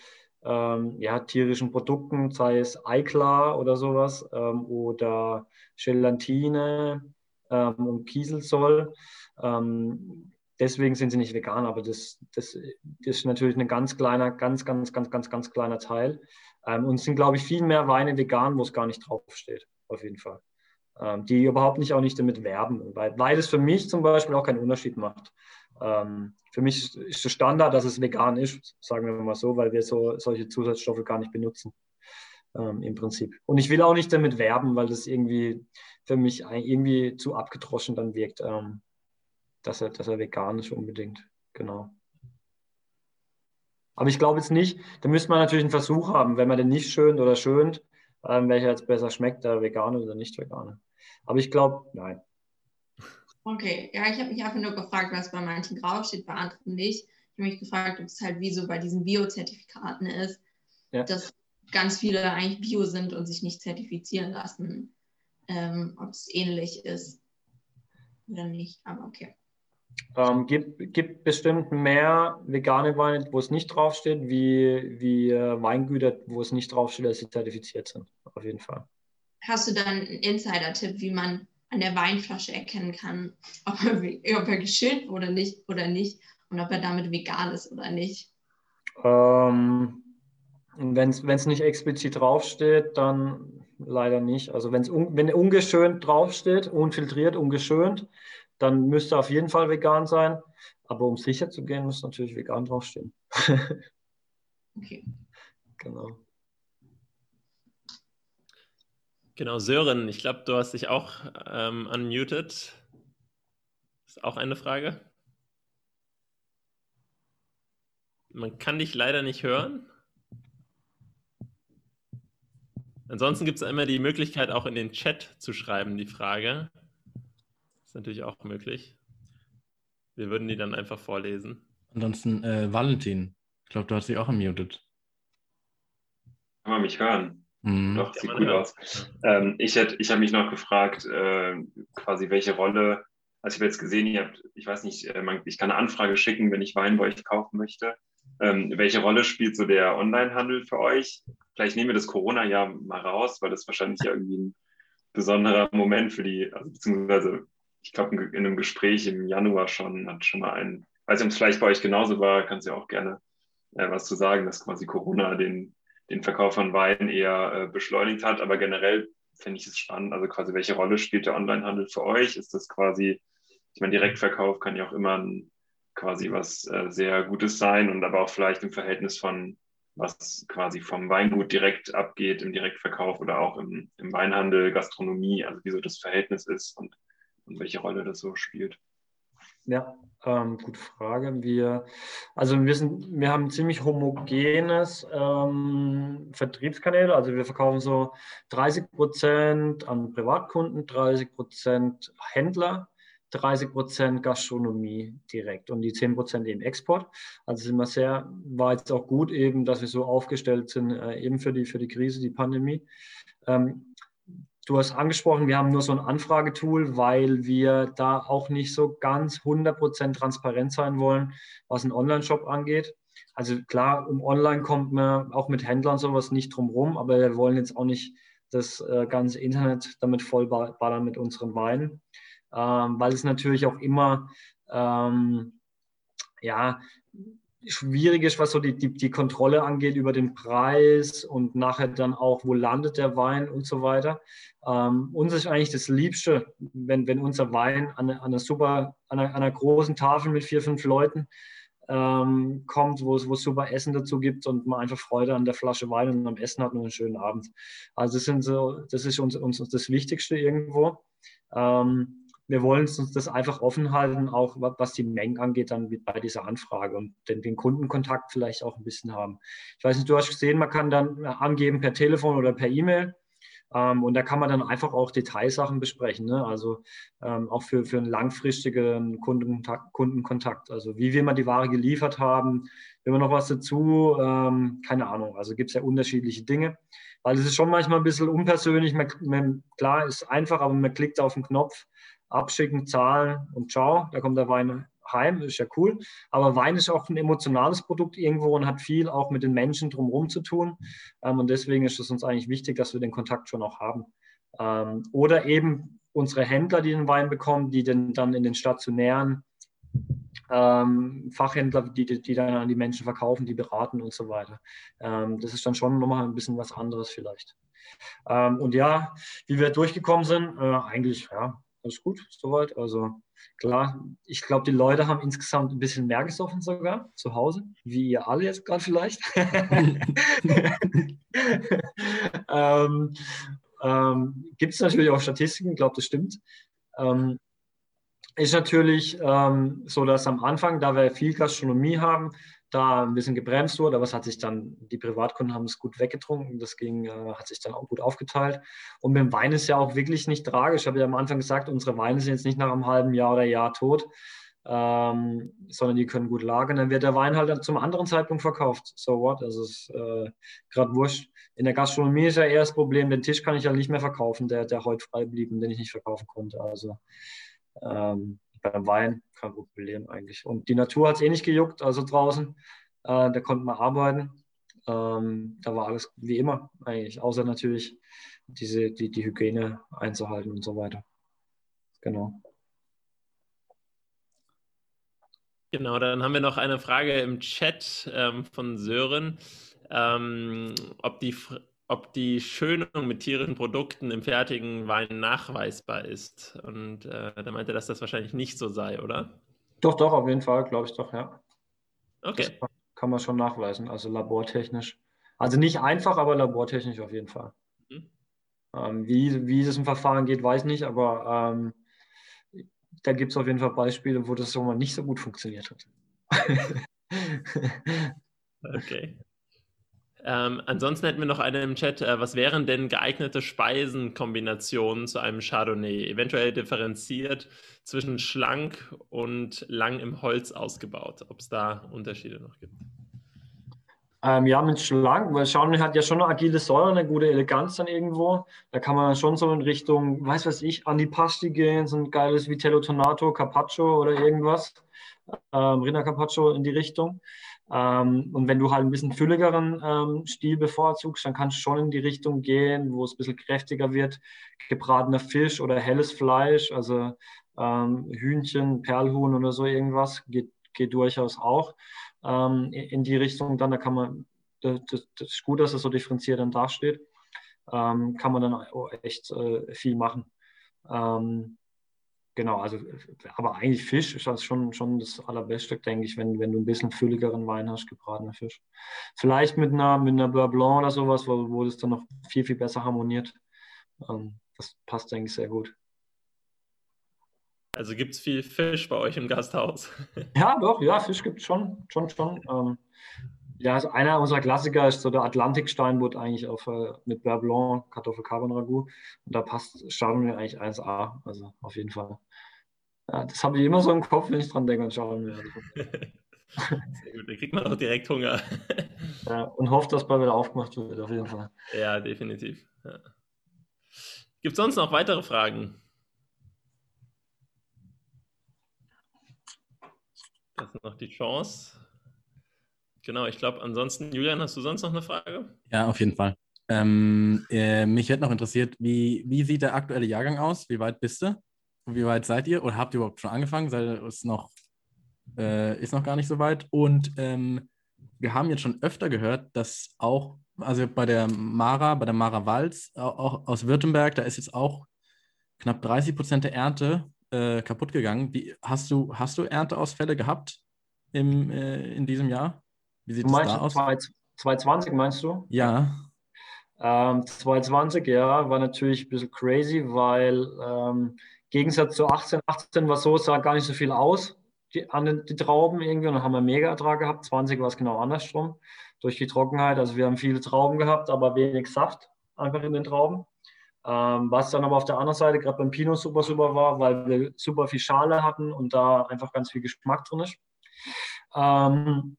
ähm, ja, tierischen Produkten, sei es Eiklar oder sowas ähm, oder Gelatine ähm, und Kieselzoll. Ähm, deswegen sind sie nicht vegan, aber das, das, das, ist natürlich ein ganz kleiner, ganz, ganz, ganz, ganz, ganz kleiner Teil. und es sind, glaube ich, viel mehr Weine vegan, wo es gar nicht draufsteht, auf jeden Fall. Ähm, die überhaupt nicht auch nicht damit werben, weil, weil es für mich zum Beispiel auch keinen Unterschied macht. Ähm, für mich ist der Standard, dass es vegan ist, sagen wir mal so, weil wir so, solche Zusatzstoffe gar nicht benutzen ähm, im Prinzip. Und ich will auch nicht damit werben, weil das irgendwie für mich irgendwie zu abgedroschen dann wirkt, ähm, dass, er, dass er vegan ist unbedingt. Genau. Aber ich glaube jetzt nicht, da müsste man natürlich einen Versuch haben, wenn man den nicht schönt oder schönt, ähm, welcher jetzt besser schmeckt, der vegane oder nicht vegane. Aber ich glaube, nein. Okay, ja, ich habe mich einfach nur gefragt, was bei manchen draufsteht, bei anderen nicht. Ich habe mich gefragt, ob es halt wie so bei diesen Bio-Zertifikaten ist, ja. dass ganz viele eigentlich Bio sind und sich nicht zertifizieren lassen, ähm, ob es ähnlich ist oder nicht. Aber okay. Ähm, gibt, gibt bestimmt mehr vegane Weine, wo es nicht draufsteht, wie, wie äh, Weingüter, wo es nicht draufsteht, dass sie zertifiziert sind. Auf jeden Fall. Hast du dann einen Insider-Tipp, wie man an der Weinflasche erkennen kann, ob er, ob er geschönt wurde nicht, oder nicht und ob er damit vegan ist oder nicht? Ähm, wenn es nicht explizit draufsteht, dann leider nicht. Also wenn's un, wenn ungeschönt draufsteht, unfiltriert, ungeschönt, dann müsste auf jeden Fall vegan sein. Aber um sicher zu gehen, muss natürlich vegan draufstehen. okay. Genau. Genau, Sören, ich glaube, du hast dich auch ähm, unmuted. Ist auch eine Frage. Man kann dich leider nicht hören. Ansonsten gibt es immer die Möglichkeit, auch in den Chat zu schreiben, die Frage. Ist natürlich auch möglich. Wir würden die dann einfach vorlesen. Ansonsten, äh, Valentin, ich glaube, du hast dich auch unmuted. Kann man mich hören? Mhm. Doch, sieht gut aus. Ähm, ich ich habe mich noch gefragt, äh, quasi welche Rolle, also ich habe jetzt gesehen, ihr habt, ich weiß nicht, äh, man, ich kann eine Anfrage schicken, wenn ich Wein bei euch kaufen möchte. Ähm, welche Rolle spielt so der Onlinehandel für euch? Vielleicht nehmen wir das Corona-Jahr mal raus, weil das wahrscheinlich ja irgendwie ein besonderer Moment für die, also beziehungsweise ich glaube in einem Gespräch im Januar schon hat schon mal ein, weiß nicht, ob es vielleicht bei euch genauso war, kannst du ja auch gerne äh, was zu sagen, dass quasi Corona den den Verkauf von Wein eher äh, beschleunigt hat. Aber generell finde ich es spannend. Also quasi, welche Rolle spielt der Onlinehandel für euch? Ist das quasi, ich meine, Direktverkauf kann ja auch immer ein, quasi was äh, sehr Gutes sein und aber auch vielleicht im Verhältnis von was quasi vom Weingut direkt abgeht im Direktverkauf oder auch im, im Weinhandel, Gastronomie, also wie so das Verhältnis ist und, und welche Rolle das so spielt. Ja, ähm, gute Frage. Wir, also wir, sind, wir haben ziemlich homogenes ähm, Vertriebskanäle. Also wir verkaufen so 30 Prozent an Privatkunden, 30 Prozent Händler, 30 Prozent Gastronomie direkt und die 10 Prozent eben Export. Also sind wir sehr, war jetzt auch gut eben, dass wir so aufgestellt sind, äh, eben für die, für die Krise, die Pandemie. Ähm, Du hast angesprochen, wir haben nur so ein Anfragetool, weil wir da auch nicht so ganz 100% transparent sein wollen, was einen Online-Shop angeht. Also klar, um Online kommt man auch mit Händlern sowas nicht drum rum, aber wir wollen jetzt auch nicht das äh, ganze Internet damit vollballern mit unseren Weinen, ähm, weil es natürlich auch immer ähm, ja, schwierig ist, was so die, die, die Kontrolle angeht über den Preis und nachher dann auch, wo landet der Wein und so weiter. Ähm, uns ist eigentlich das Liebste, wenn, wenn unser Wein an, an einer super, an einer, an einer großen Tafel mit vier, fünf Leuten ähm, kommt, wo es, super Essen dazu gibt und man einfach Freude an der Flasche Wein und am Essen hat und einen schönen Abend. Also das, sind so, das ist uns, uns das Wichtigste irgendwo. Ähm, wir wollen uns das einfach offen halten, auch was die Mengen angeht, dann bei dieser Anfrage und den, den, Kundenkontakt vielleicht auch ein bisschen haben. Ich weiß nicht, du hast gesehen, man kann dann angeben per Telefon oder per E-Mail. Ähm, und da kann man dann einfach auch Detailsachen besprechen, ne? also ähm, auch für, für einen langfristigen Kundenkontakt, Kundenkontakt. Also wie wir mal die Ware geliefert haben, wenn wir noch was dazu, ähm, keine Ahnung. Also gibt es ja unterschiedliche Dinge, weil es ist schon manchmal ein bisschen unpersönlich. Man, man, klar, ist einfach, aber man klickt auf den Knopf abschicken, zahlen und ciao, da kommt der Wein heim, ist ja cool. Aber Wein ist auch ein emotionales Produkt irgendwo und hat viel auch mit den Menschen drumherum zu tun. Ähm, und deswegen ist es uns eigentlich wichtig, dass wir den Kontakt schon auch haben. Ähm, oder eben unsere Händler, die den Wein bekommen, die den dann in den stationären ähm, Fachhändler, die, die dann an die Menschen verkaufen, die beraten und so weiter. Das ist dann schon nochmal ein bisschen was anderes vielleicht. Und ja, wie wir durchgekommen sind, äh, eigentlich, ja, alles gut soweit. Also klar, ich glaube, die Leute haben insgesamt ein bisschen mehr gesoffen sogar zu Hause, wie ihr alle jetzt gerade vielleicht. ähm, ähm, Gibt es natürlich auch Statistiken, ich glaube, das stimmt. Ähm, ist natürlich ähm, so, dass am Anfang, da wir viel Gastronomie haben, da ein bisschen gebremst wurde, aber es hat sich dann, die Privatkunden haben es gut weggetrunken, das ging, äh, hat sich dann auch gut aufgeteilt. Und mit dem Wein ist ja auch wirklich nicht tragisch. Ich habe ja am Anfang gesagt, unsere Weine sind jetzt nicht nach einem halben Jahr oder Jahr tot, ähm, sondern die können gut lagern. Dann wird der Wein halt zum anderen Zeitpunkt verkauft. So what? Das ist äh, gerade wurscht. In der Gastronomie ist ja eher das Problem, den Tisch kann ich ja nicht mehr verkaufen, der, der heute frei blieb und den ich nicht verkaufen konnte. Also ähm, beim Wein kein Problem eigentlich. Und die Natur hat es eh nicht gejuckt, also draußen. Äh, da konnte man arbeiten. Ähm, da war alles wie immer eigentlich, außer natürlich diese, die, die Hygiene einzuhalten und so weiter. Genau. Genau, dann haben wir noch eine Frage im Chat ähm, von Sören, ähm, ob die ob die Schönung mit tierischen Produkten im fertigen Wein nachweisbar ist. Und äh, da meinte er, dass das wahrscheinlich nicht so sei, oder? Doch, doch, auf jeden Fall, glaube ich doch, ja. Okay. Das kann man schon nachweisen, also labortechnisch. Also nicht einfach, aber labortechnisch auf jeden Fall. Mhm. Ähm, wie, wie es im Verfahren geht, weiß ich nicht, aber ähm, da gibt es auf jeden Fall Beispiele, wo das so mal nicht so gut funktioniert hat. okay. Ähm, ansonsten hätten wir noch eine im Chat. Äh, was wären denn geeignete Speisenkombinationen zu einem Chardonnay? Eventuell differenziert zwischen schlank und lang im Holz ausgebaut. Ob es da Unterschiede noch gibt? Ähm, ja, mit schlank, weil Chardonnay hat ja schon eine agile Säure, eine gute Eleganz dann irgendwo. Da kann man schon so in Richtung, weiß was ich, Antipasti gehen, so ein geiles Vitello Tonato, Carpaccio oder irgendwas. Ähm, Rinder Carpaccio in die Richtung. Ähm, und wenn du halt ein bisschen fülligeren ähm, Stil bevorzugst, dann kannst du schon in die Richtung gehen, wo es ein bisschen kräftiger wird. Gebratener Fisch oder helles Fleisch, also ähm, Hühnchen, Perlhuhn oder so irgendwas, geht, geht durchaus auch ähm, in die Richtung. Dann, da kann man, das, das ist gut, dass es so differenziert dann dasteht, ähm, kann man dann echt äh, viel machen. Genau, also aber eigentlich Fisch ist das schon, schon das Allerbeste, denke ich, wenn, wenn du ein bisschen fülligeren Wein hast, gebratener Fisch. Vielleicht mit einer, mit einer Beurre Blanc oder sowas, wo, wo das dann noch viel, viel besser harmoniert. Ähm, das passt, denke ich, sehr gut. Also gibt es viel Fisch bei euch im Gasthaus? Ja, doch, ja, Fisch gibt es schon, schon, schon. Ähm, ja, also einer unserer Klassiker ist so der Atlantiksteinbutt eigentlich auf, äh, mit Beurre Blanc, Kartoffel Carbon Ragout. Und da passt Chardonnay eigentlich 1A, also auf jeden Fall. Ja, das habe ich immer so im Kopf, wenn ich dran denke an Chardonnay. Sehr gut, da kriegt man auch direkt Hunger. ja, und hofft, dass bald wieder aufgemacht wird, auf jeden Fall. Ja, definitiv. Ja. Gibt es sonst noch weitere Fragen? Das ist noch die Chance. Genau, ich glaube, ansonsten, Julian, hast du sonst noch eine Frage? Ja, auf jeden Fall. Ähm, äh, mich hätte noch interessiert, wie, wie sieht der aktuelle Jahrgang aus? Wie weit bist du? Wie weit seid ihr? Oder habt ihr überhaupt schon angefangen? Seid, ist, noch, äh, ist noch gar nicht so weit. Und ähm, wir haben jetzt schon öfter gehört, dass auch, also bei der Mara, bei der Mara Walz, auch aus Württemberg, da ist jetzt auch knapp 30 Prozent der Ernte äh, kaputt gegangen. Wie, hast, du, hast du Ernteausfälle gehabt im, äh, in diesem Jahr? Wie sieht es da aus? 2020 meinst du? Ja. Ähm, 2020, ja, war natürlich ein bisschen crazy, weil ähm, im Gegensatz zu 18, 18 war so, sah gar nicht so viel aus die, an den, die Trauben irgendwie und dann haben wir mega Ertrag gehabt. 20 war es genau andersrum durch die Trockenheit. Also wir haben viele Trauben gehabt, aber wenig Saft einfach in den Trauben. Ähm, was dann aber auf der anderen Seite gerade beim Pinot super, super war, weil wir super viel Schale hatten und da einfach ganz viel Geschmack drin ist. Ähm,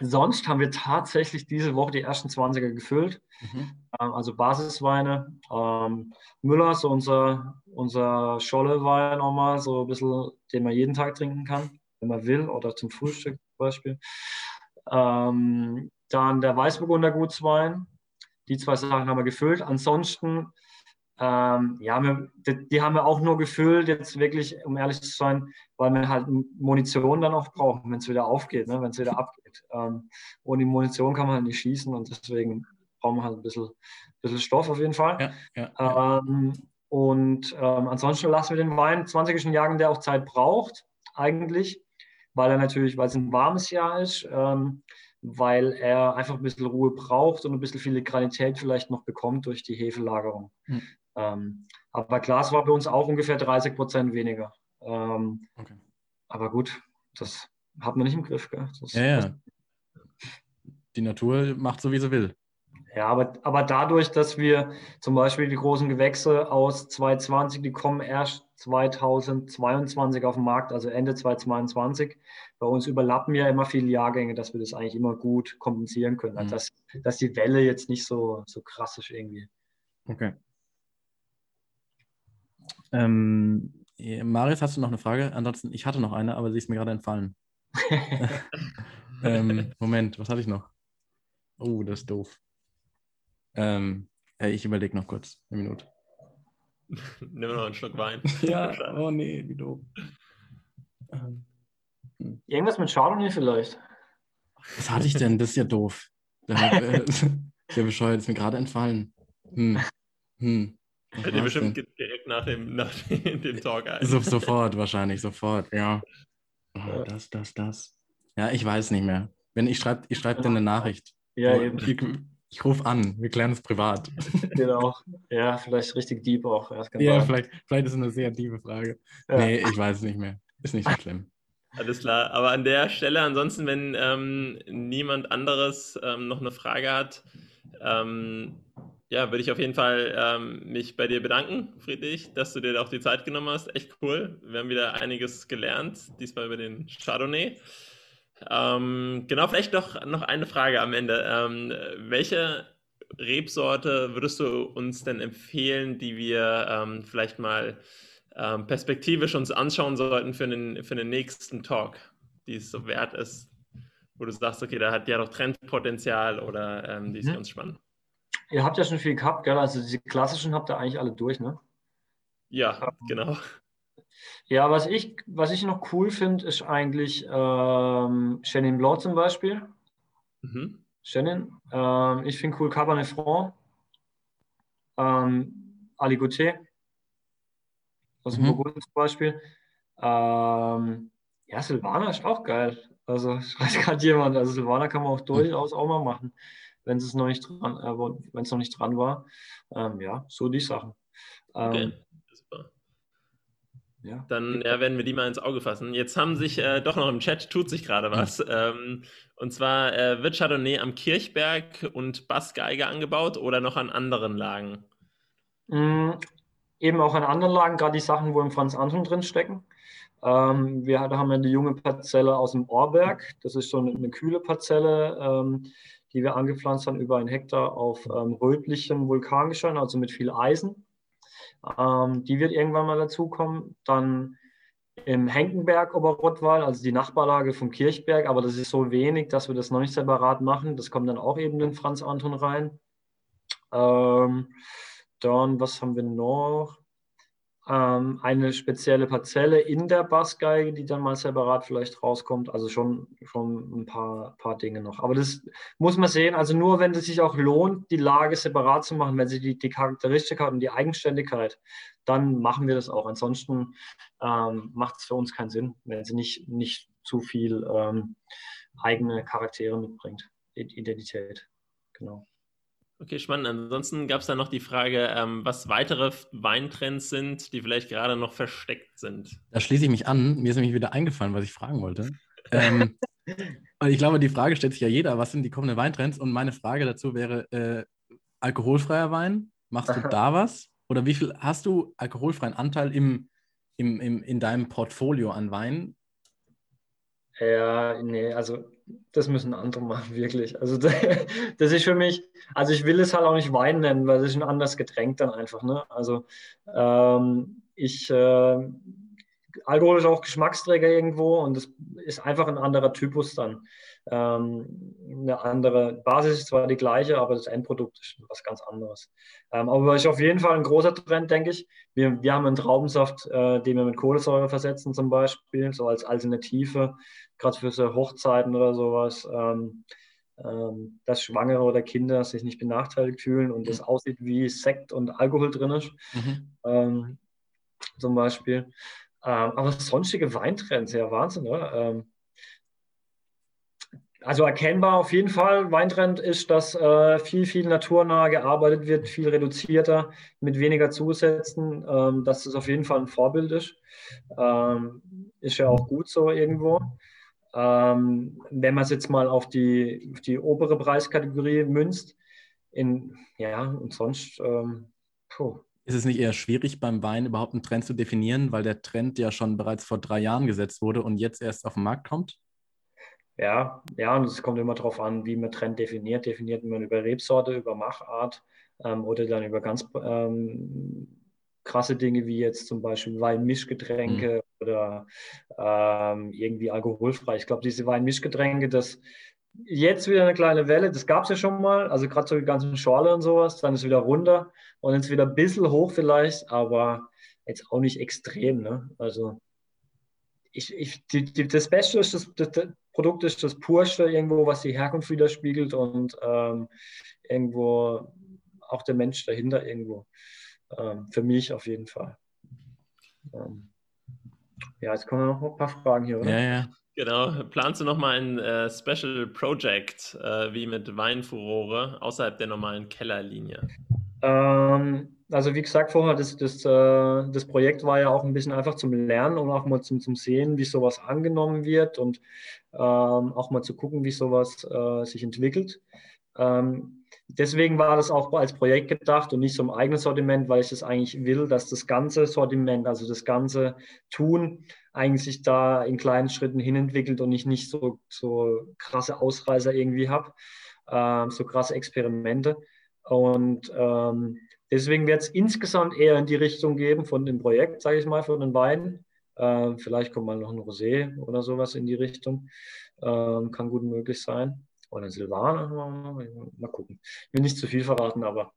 Sonst haben wir tatsächlich diese Woche die ersten 20er gefüllt. Mhm. Ähm, also Basisweine. Ähm, Müller ist unser, unser Schollewein auch mal, so ein bisschen, den man jeden Tag trinken kann, wenn man will, oder zum Frühstück zum Beispiel. Ähm, dann der Weißburgunder Gutswein. Die zwei Sachen haben wir gefüllt. Ansonsten ähm, ja, wir, die, die, haben wir auch nur gefüllt, jetzt wirklich, um ehrlich zu sein, weil wir halt Munition dann auch brauchen, wenn es wieder aufgeht, ne, wenn es wieder abgeht. Ähm, ohne Munition kann man halt nicht schießen und deswegen brauchen wir halt ein bisschen, bisschen Stoff auf jeden Fall. Ja, ja, ja. Ähm, und ähm, ansonsten lassen wir den Wein 20 Jahren, der auch Zeit braucht, eigentlich, weil er natürlich, weil es ein warmes Jahr ist, ähm, weil er einfach ein bisschen Ruhe braucht und ein bisschen Filigranität vielleicht noch bekommt durch die Hefelagerung. Mhm. Ähm, aber Glas war bei uns auch ungefähr 30 Prozent weniger. Ähm, okay. Aber gut, das hat man nicht im Griff. Gell? Das, ja, ja. Die Natur macht so, wie sie will. Ja, aber, aber dadurch, dass wir zum Beispiel die großen Gewächse aus 2020, die kommen erst 2022 auf den Markt, also Ende 2022. Bei uns überlappen ja immer viele Jahrgänge, dass wir das eigentlich immer gut kompensieren können. Also mhm. dass, dass die Welle jetzt nicht so, so krass ist irgendwie. Okay. Ähm, Marius, hast du noch eine Frage? Ansonsten, ich hatte noch eine, aber sie ist mir gerade entfallen. ähm, Moment, was hatte ich noch? Oh, das ist doof. Ähm, ich überlege noch kurz, eine Minute. Nimm noch einen Schluck Wein. ja, oh nee, wie doof. Ähm, hm. Irgendwas mit Chardonnay vielleicht. Was hatte ich denn? Das ist ja doof. Der, äh, der bescheuert ist mir gerade entfallen. Hm. Hm. Dir bestimmt direkt nach dem, nach dem Talk ein. So, sofort, wahrscheinlich, sofort, ja. Oh, das, das, das. Ja, ich weiß nicht mehr. Wenn ich schreibe ich schreib dir eine Nachricht. Ja, eben. Ich, ich rufe an, wir klären es privat. Genau. Ja, vielleicht richtig deep auch. Ja, vielleicht, vielleicht ist es eine sehr tiefe Frage. Ja. Nee, ich weiß es nicht mehr. Ist nicht so schlimm. Alles klar. Aber an der Stelle, ansonsten, wenn ähm, niemand anderes ähm, noch eine Frage hat, ähm, ja, würde ich auf jeden Fall ähm, mich bei dir bedanken, Friedrich, dass du dir auch die Zeit genommen hast. Echt cool. Wir haben wieder einiges gelernt, diesmal über den Chardonnay. Ähm, genau, vielleicht doch noch eine Frage am Ende. Ähm, welche Rebsorte würdest du uns denn empfehlen, die wir ähm, vielleicht mal ähm, perspektivisch uns anschauen sollten für den, für den nächsten Talk, die es so wert ist, wo du sagst, okay, da hat ja doch Trendpotenzial oder ähm, die ist mhm. ganz spannend? Ihr habt ja schon viel gehabt, gell? Also die klassischen habt ihr eigentlich alle durch, ne? Ja, genau. Ja, was ich, was ich noch cool finde, ist eigentlich ähm, Chenin Blanc zum Beispiel. Mhm. Chenin. Ähm, ich finde cool Cabernet Franc. Ähm, Aligoté. Aus dem mhm. Burgund zum Beispiel. Ähm, ja, Silvaner ist auch geil. Also, ich weiß gerade jemand. Also, Silvaner kann man auch durchaus auch mal machen wenn es noch nicht dran, äh, wenn es noch nicht dran war. Ähm, ja, so die Sachen. Ähm, okay. Ja. Dann ja, werden wir die mal ins Auge fassen. Jetzt haben sich äh, doch noch im Chat, tut sich gerade was. Ähm, und zwar äh, wird Chardonnay am Kirchberg und Bassgeige angebaut oder noch an anderen Lagen? Mm, eben auch an anderen Lagen, gerade die Sachen, wo im Franz Anton drin stecken. Ähm, wir haben ja die junge Parzelle aus dem Orberg. Das ist so eine, eine kühle Parzelle, ähm, die wir angepflanzt haben über einen Hektar auf ähm, rötlichem Vulkangestein, also mit viel Eisen. Ähm, die wird irgendwann mal dazukommen. Dann im Henkenberg Oberrottwal, also die Nachbarlage vom Kirchberg, aber das ist so wenig, dass wir das noch nicht separat machen. Das kommt dann auch eben in Franz Anton rein. Ähm, dann, was haben wir noch? Ähm, eine spezielle Parzelle in der Bassgeige, die dann mal separat vielleicht rauskommt. Also schon, schon ein paar, paar Dinge noch. Aber das muss man sehen. Also nur wenn es sich auch lohnt, die Lage separat zu machen, wenn sie die, die Charakteristik hat und die Eigenständigkeit, dann machen wir das auch. Ansonsten ähm, macht es für uns keinen Sinn, wenn sie nicht, nicht zu viel ähm, eigene Charaktere mitbringt, Identität. Genau. Okay, spannend. Ansonsten gab es da noch die Frage, ähm, was weitere Weintrends sind, die vielleicht gerade noch versteckt sind. Da schließe ich mich an. Mir ist nämlich wieder eingefallen, was ich fragen wollte. ähm, und ich glaube, die Frage stellt sich ja jeder, was sind die kommenden Weintrends? Und meine Frage dazu wäre, äh, alkoholfreier Wein, machst du da was? Oder wie viel hast du alkoholfreien Anteil im, im, im, in deinem Portfolio an Wein? Ja, nee, also das müssen andere machen, wirklich. Also das ist für mich, also ich will es halt auch nicht Wein nennen, weil es ist ein anderes Getränk dann einfach. Ne? Also ähm, ich, äh, Alkohol ist auch Geschmacksträger irgendwo und es ist einfach ein anderer Typus dann. Ähm, eine andere Basis ist zwar die gleiche, aber das Endprodukt ist was ganz anderes. Ähm, aber ist auf jeden Fall ein großer Trend, denke ich. Wir, wir haben einen Traubensaft, äh, den wir mit Kohlensäure versetzen zum Beispiel, so als Alternative gerade für so Hochzeiten oder sowas, ähm, ähm, dass Schwangere oder Kinder sich nicht benachteiligt fühlen und es aussieht wie Sekt und Alkohol drin ist, mhm. ähm, zum Beispiel. Ähm, aber sonstige Weintrends, ja Wahnsinn, oder? Ähm, also erkennbar auf jeden Fall, Weintrend ist, dass äh, viel, viel naturnah gearbeitet wird, viel reduzierter, mit weniger Zusätzen, ähm, dass das auf jeden Fall ein Vorbild ist. Ähm, ist ja auch gut so irgendwo. Ähm, wenn man es jetzt mal auf die, auf die obere Preiskategorie münzt, in, ja, und sonst, ähm, Ist es nicht eher schwierig, beim Wein überhaupt einen Trend zu definieren, weil der Trend ja schon bereits vor drei Jahren gesetzt wurde und jetzt erst auf den Markt kommt? Ja, ja, und es kommt immer darauf an, wie man Trend definiert. Definiert man über Rebsorte, über Machart ähm, oder dann über ganz ähm, krasse Dinge wie jetzt zum Beispiel Weinmischgetränke mhm. oder ähm, irgendwie alkoholfrei. Ich glaube, diese Weinmischgetränke, das jetzt wieder eine kleine Welle, das gab es ja schon mal, also gerade so die ganzen Schorle und sowas, dann ist wieder runter und jetzt wieder ein bisschen hoch vielleicht, aber jetzt auch nicht extrem. Ne? Also ich, ich, die, die, das Beste ist, das, das, das, Produkt ist das Purste irgendwo, was die Herkunft widerspiegelt und ähm, irgendwo auch der Mensch dahinter irgendwo. Ähm, für mich auf jeden Fall. Ähm, ja, jetzt kommen noch ein paar Fragen hier, oder? Ja, ja. Genau. Planst du nochmal ein äh, Special Project äh, wie mit Weinfurore außerhalb der normalen Kellerlinie? Ähm, also wie gesagt vorher, das, das, äh, das Projekt war ja auch ein bisschen einfach zum Lernen und auch mal zum, zum Sehen, wie sowas angenommen wird und ähm, auch mal zu gucken, wie sowas äh, sich entwickelt. Ähm, deswegen war das auch als Projekt gedacht und nicht so im eigenen Sortiment, weil ich das eigentlich will, dass das ganze Sortiment, also das ganze Tun, eigentlich sich da in kleinen Schritten hinentwickelt und ich nicht so, so krasse Ausreißer irgendwie habe, äh, so krasse Experimente. Und ähm, deswegen wird es insgesamt eher in die Richtung geben von dem Projekt, sage ich mal, von den Weinen. Äh, vielleicht kommt mal noch ein Rosé oder sowas in die Richtung. Ähm, kann gut möglich sein oder Silvaner. Mal gucken. Ich will nicht zu viel verraten, aber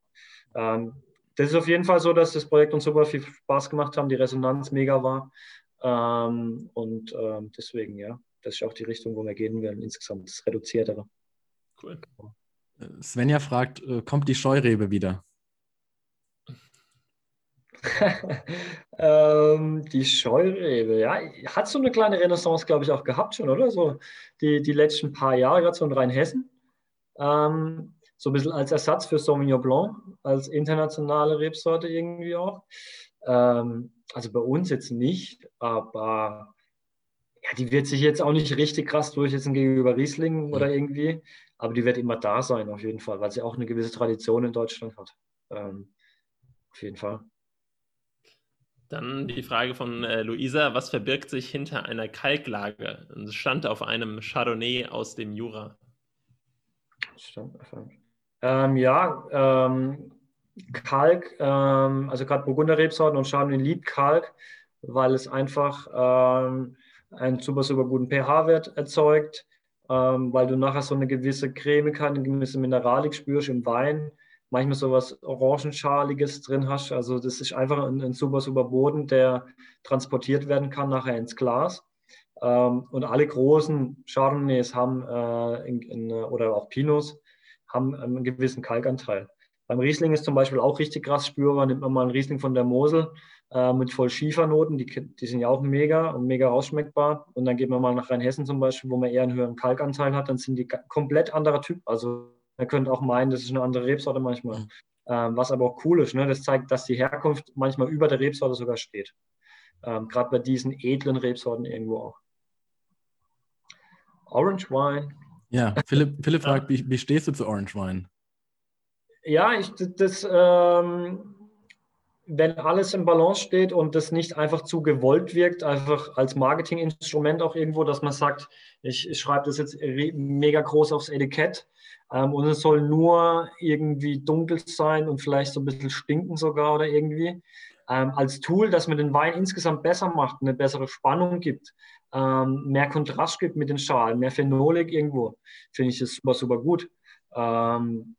ähm, das ist auf jeden Fall so, dass das Projekt uns super viel Spaß gemacht hat, die Resonanz mega war. Ähm, und ähm, deswegen, ja, das ist auch die Richtung, wo wir gehen werden, insgesamt das Reduziertere. Cool. Svenja fragt, äh, kommt die Scheurebe wieder? ähm, die Scheurebe, ja, hat so eine kleine Renaissance, glaube ich, auch gehabt schon, oder? So die, die letzten paar Jahre, gerade so in Rheinhessen. Ähm, so ein bisschen als Ersatz für Sauvignon Blanc, als internationale Rebsorte irgendwie auch. Ähm, also bei uns jetzt nicht, aber ja, die wird sich jetzt auch nicht richtig krass durchsetzen gegenüber Riesling mhm. oder irgendwie, aber die wird immer da sein auf jeden Fall, weil sie auch eine gewisse Tradition in Deutschland hat. Ähm, auf jeden Fall. Dann die Frage von äh, Luisa: Was verbirgt sich hinter einer Kalklage? Es stand auf einem Chardonnay aus dem Jura. Stand. Ähm, ja, ähm, Kalk, ähm, also gerade Burgunder-Rebsorten und Chardonnay liebt Kalk, weil es einfach ähm, einen super, super guten pH-Wert erzeugt, ähm, weil du nachher so eine gewisse Cremigkeit, eine gewisse Mineralik spürst im Wein, manchmal so was Orangenschaliges drin hast. Also das ist einfach ein, ein super, super Boden, der transportiert werden kann nachher ins Glas. Ähm, und alle großen Chardonnays haben, äh, in, in, oder auch Pinots, haben einen gewissen Kalkanteil. Beim Riesling ist zum Beispiel auch richtig krass spürbar. Nimmt man mal einen Riesling von der Mosel äh, mit voll Schiefernoten, die, die sind ja auch mega und mega ausschmeckbar. Und dann geht man mal nach Rheinhessen zum Beispiel, wo man eher einen höheren Kalkanteil hat, dann sind die komplett anderer Typ. Also man könnte auch meinen, das ist eine andere Rebsorte manchmal. Mhm. Ähm, was aber auch cool ist, ne? das zeigt, dass die Herkunft manchmal über der Rebsorte sogar steht. Ähm, Gerade bei diesen edlen Rebsorten irgendwo auch. Orange Wine. Ja, Philipp, Philipp fragt, wie, wie stehst du zu Orange Wine? Ja, ich, das, ähm, wenn alles im Balance steht und das nicht einfach zu gewollt wirkt, einfach als Marketinginstrument auch irgendwo, dass man sagt, ich, ich schreibe das jetzt mega groß aufs Etikett ähm, und es soll nur irgendwie dunkel sein und vielleicht so ein bisschen stinken sogar oder irgendwie. Ähm, als Tool, das mir den Wein insgesamt besser macht, eine bessere Spannung gibt, ähm, mehr Kontrast gibt mit den Schalen, mehr Phenolik irgendwo, finde ich das super, super gut. Ähm,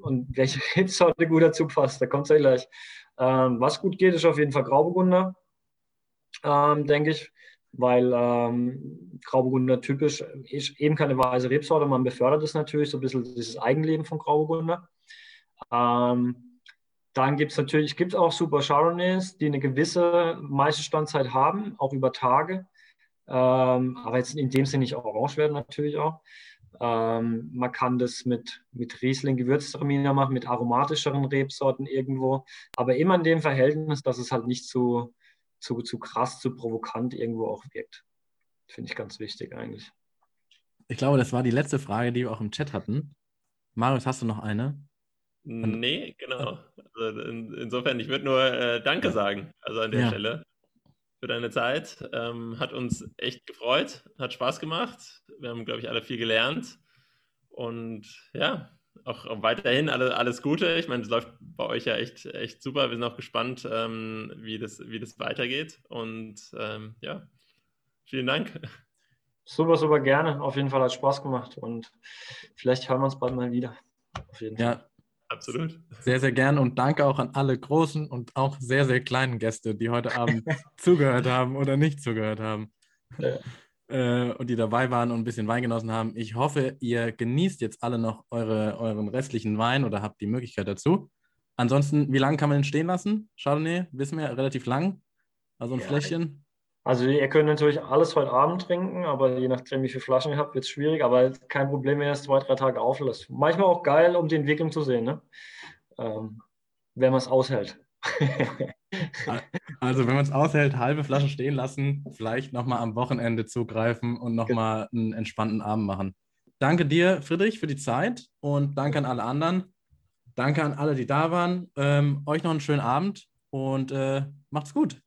und welche Rebsorte gut dazu passt, da kommt es ja gleich. Ähm, was gut geht, ist auf jeden Fall Grauburgunder, ähm, denke ich, weil ähm, Grauburgunder typisch ist eben keine weiße Rebsorte, man befördert es natürlich, so ein bisschen dieses Eigenleben von Grauburgunder. Ähm, dann gibt es natürlich, gibt auch super Chardonnays, die eine gewisse Meisterstandzeit haben, auch über Tage. Ähm, aber jetzt in dem Sinne nicht orange werden natürlich auch. Ähm, man kann das mit, mit Riesling Gewürztraminer machen, mit aromatischeren Rebsorten irgendwo, aber immer in dem Verhältnis, dass es halt nicht zu, zu, zu krass, zu provokant irgendwo auch wirkt. Finde ich ganz wichtig eigentlich. Ich glaube, das war die letzte Frage, die wir auch im Chat hatten. Marius, hast du noch eine? Nee, genau. Also in, insofern, ich würde nur äh, Danke sagen, also an der ja. Stelle für deine Zeit. Ähm, hat uns echt gefreut, hat Spaß gemacht. Wir haben, glaube ich, alle viel gelernt. Und ja, auch, weiterhin alle, alles Gute. Ich meine, es läuft bei euch ja echt, echt super. Wir sind auch gespannt, ähm, wie, das, wie das weitergeht. Und ähm, ja, vielen Dank. Super, super gerne. Auf jeden Fall hat Spaß gemacht und vielleicht hören wir uns bald mal wieder. Auf jeden Fall. Ja, Absolut. Sehr, sehr gern und danke auch an alle großen und auch sehr, sehr kleinen Gäste, die heute Abend zugehört haben oder nicht zugehört haben. Ja. Äh, und die dabei waren und ein bisschen Wein genossen haben. Ich hoffe, ihr genießt jetzt alle noch eure, euren restlichen Wein oder habt die Möglichkeit dazu. Ansonsten, wie lange kann man den stehen lassen? Chardonnay, wissen wir, relativ lang. Also ein ja, Fläschchen. Also ihr könnt natürlich alles heute Abend trinken, aber je nachdem, wie viele Flaschen ihr habt, wird es schwierig. Aber kein Problem, wenn ihr es zwei, drei Tage auflässt. Manchmal auch geil, um die Entwicklung zu sehen, ne? ähm, wenn man es aushält. also wenn man es aushält, halbe Flaschen stehen lassen, vielleicht nochmal am Wochenende zugreifen und nochmal einen entspannten Abend machen. Danke dir, Friedrich, für die Zeit und danke an alle anderen. Danke an alle, die da waren. Ähm, euch noch einen schönen Abend und äh, macht's gut.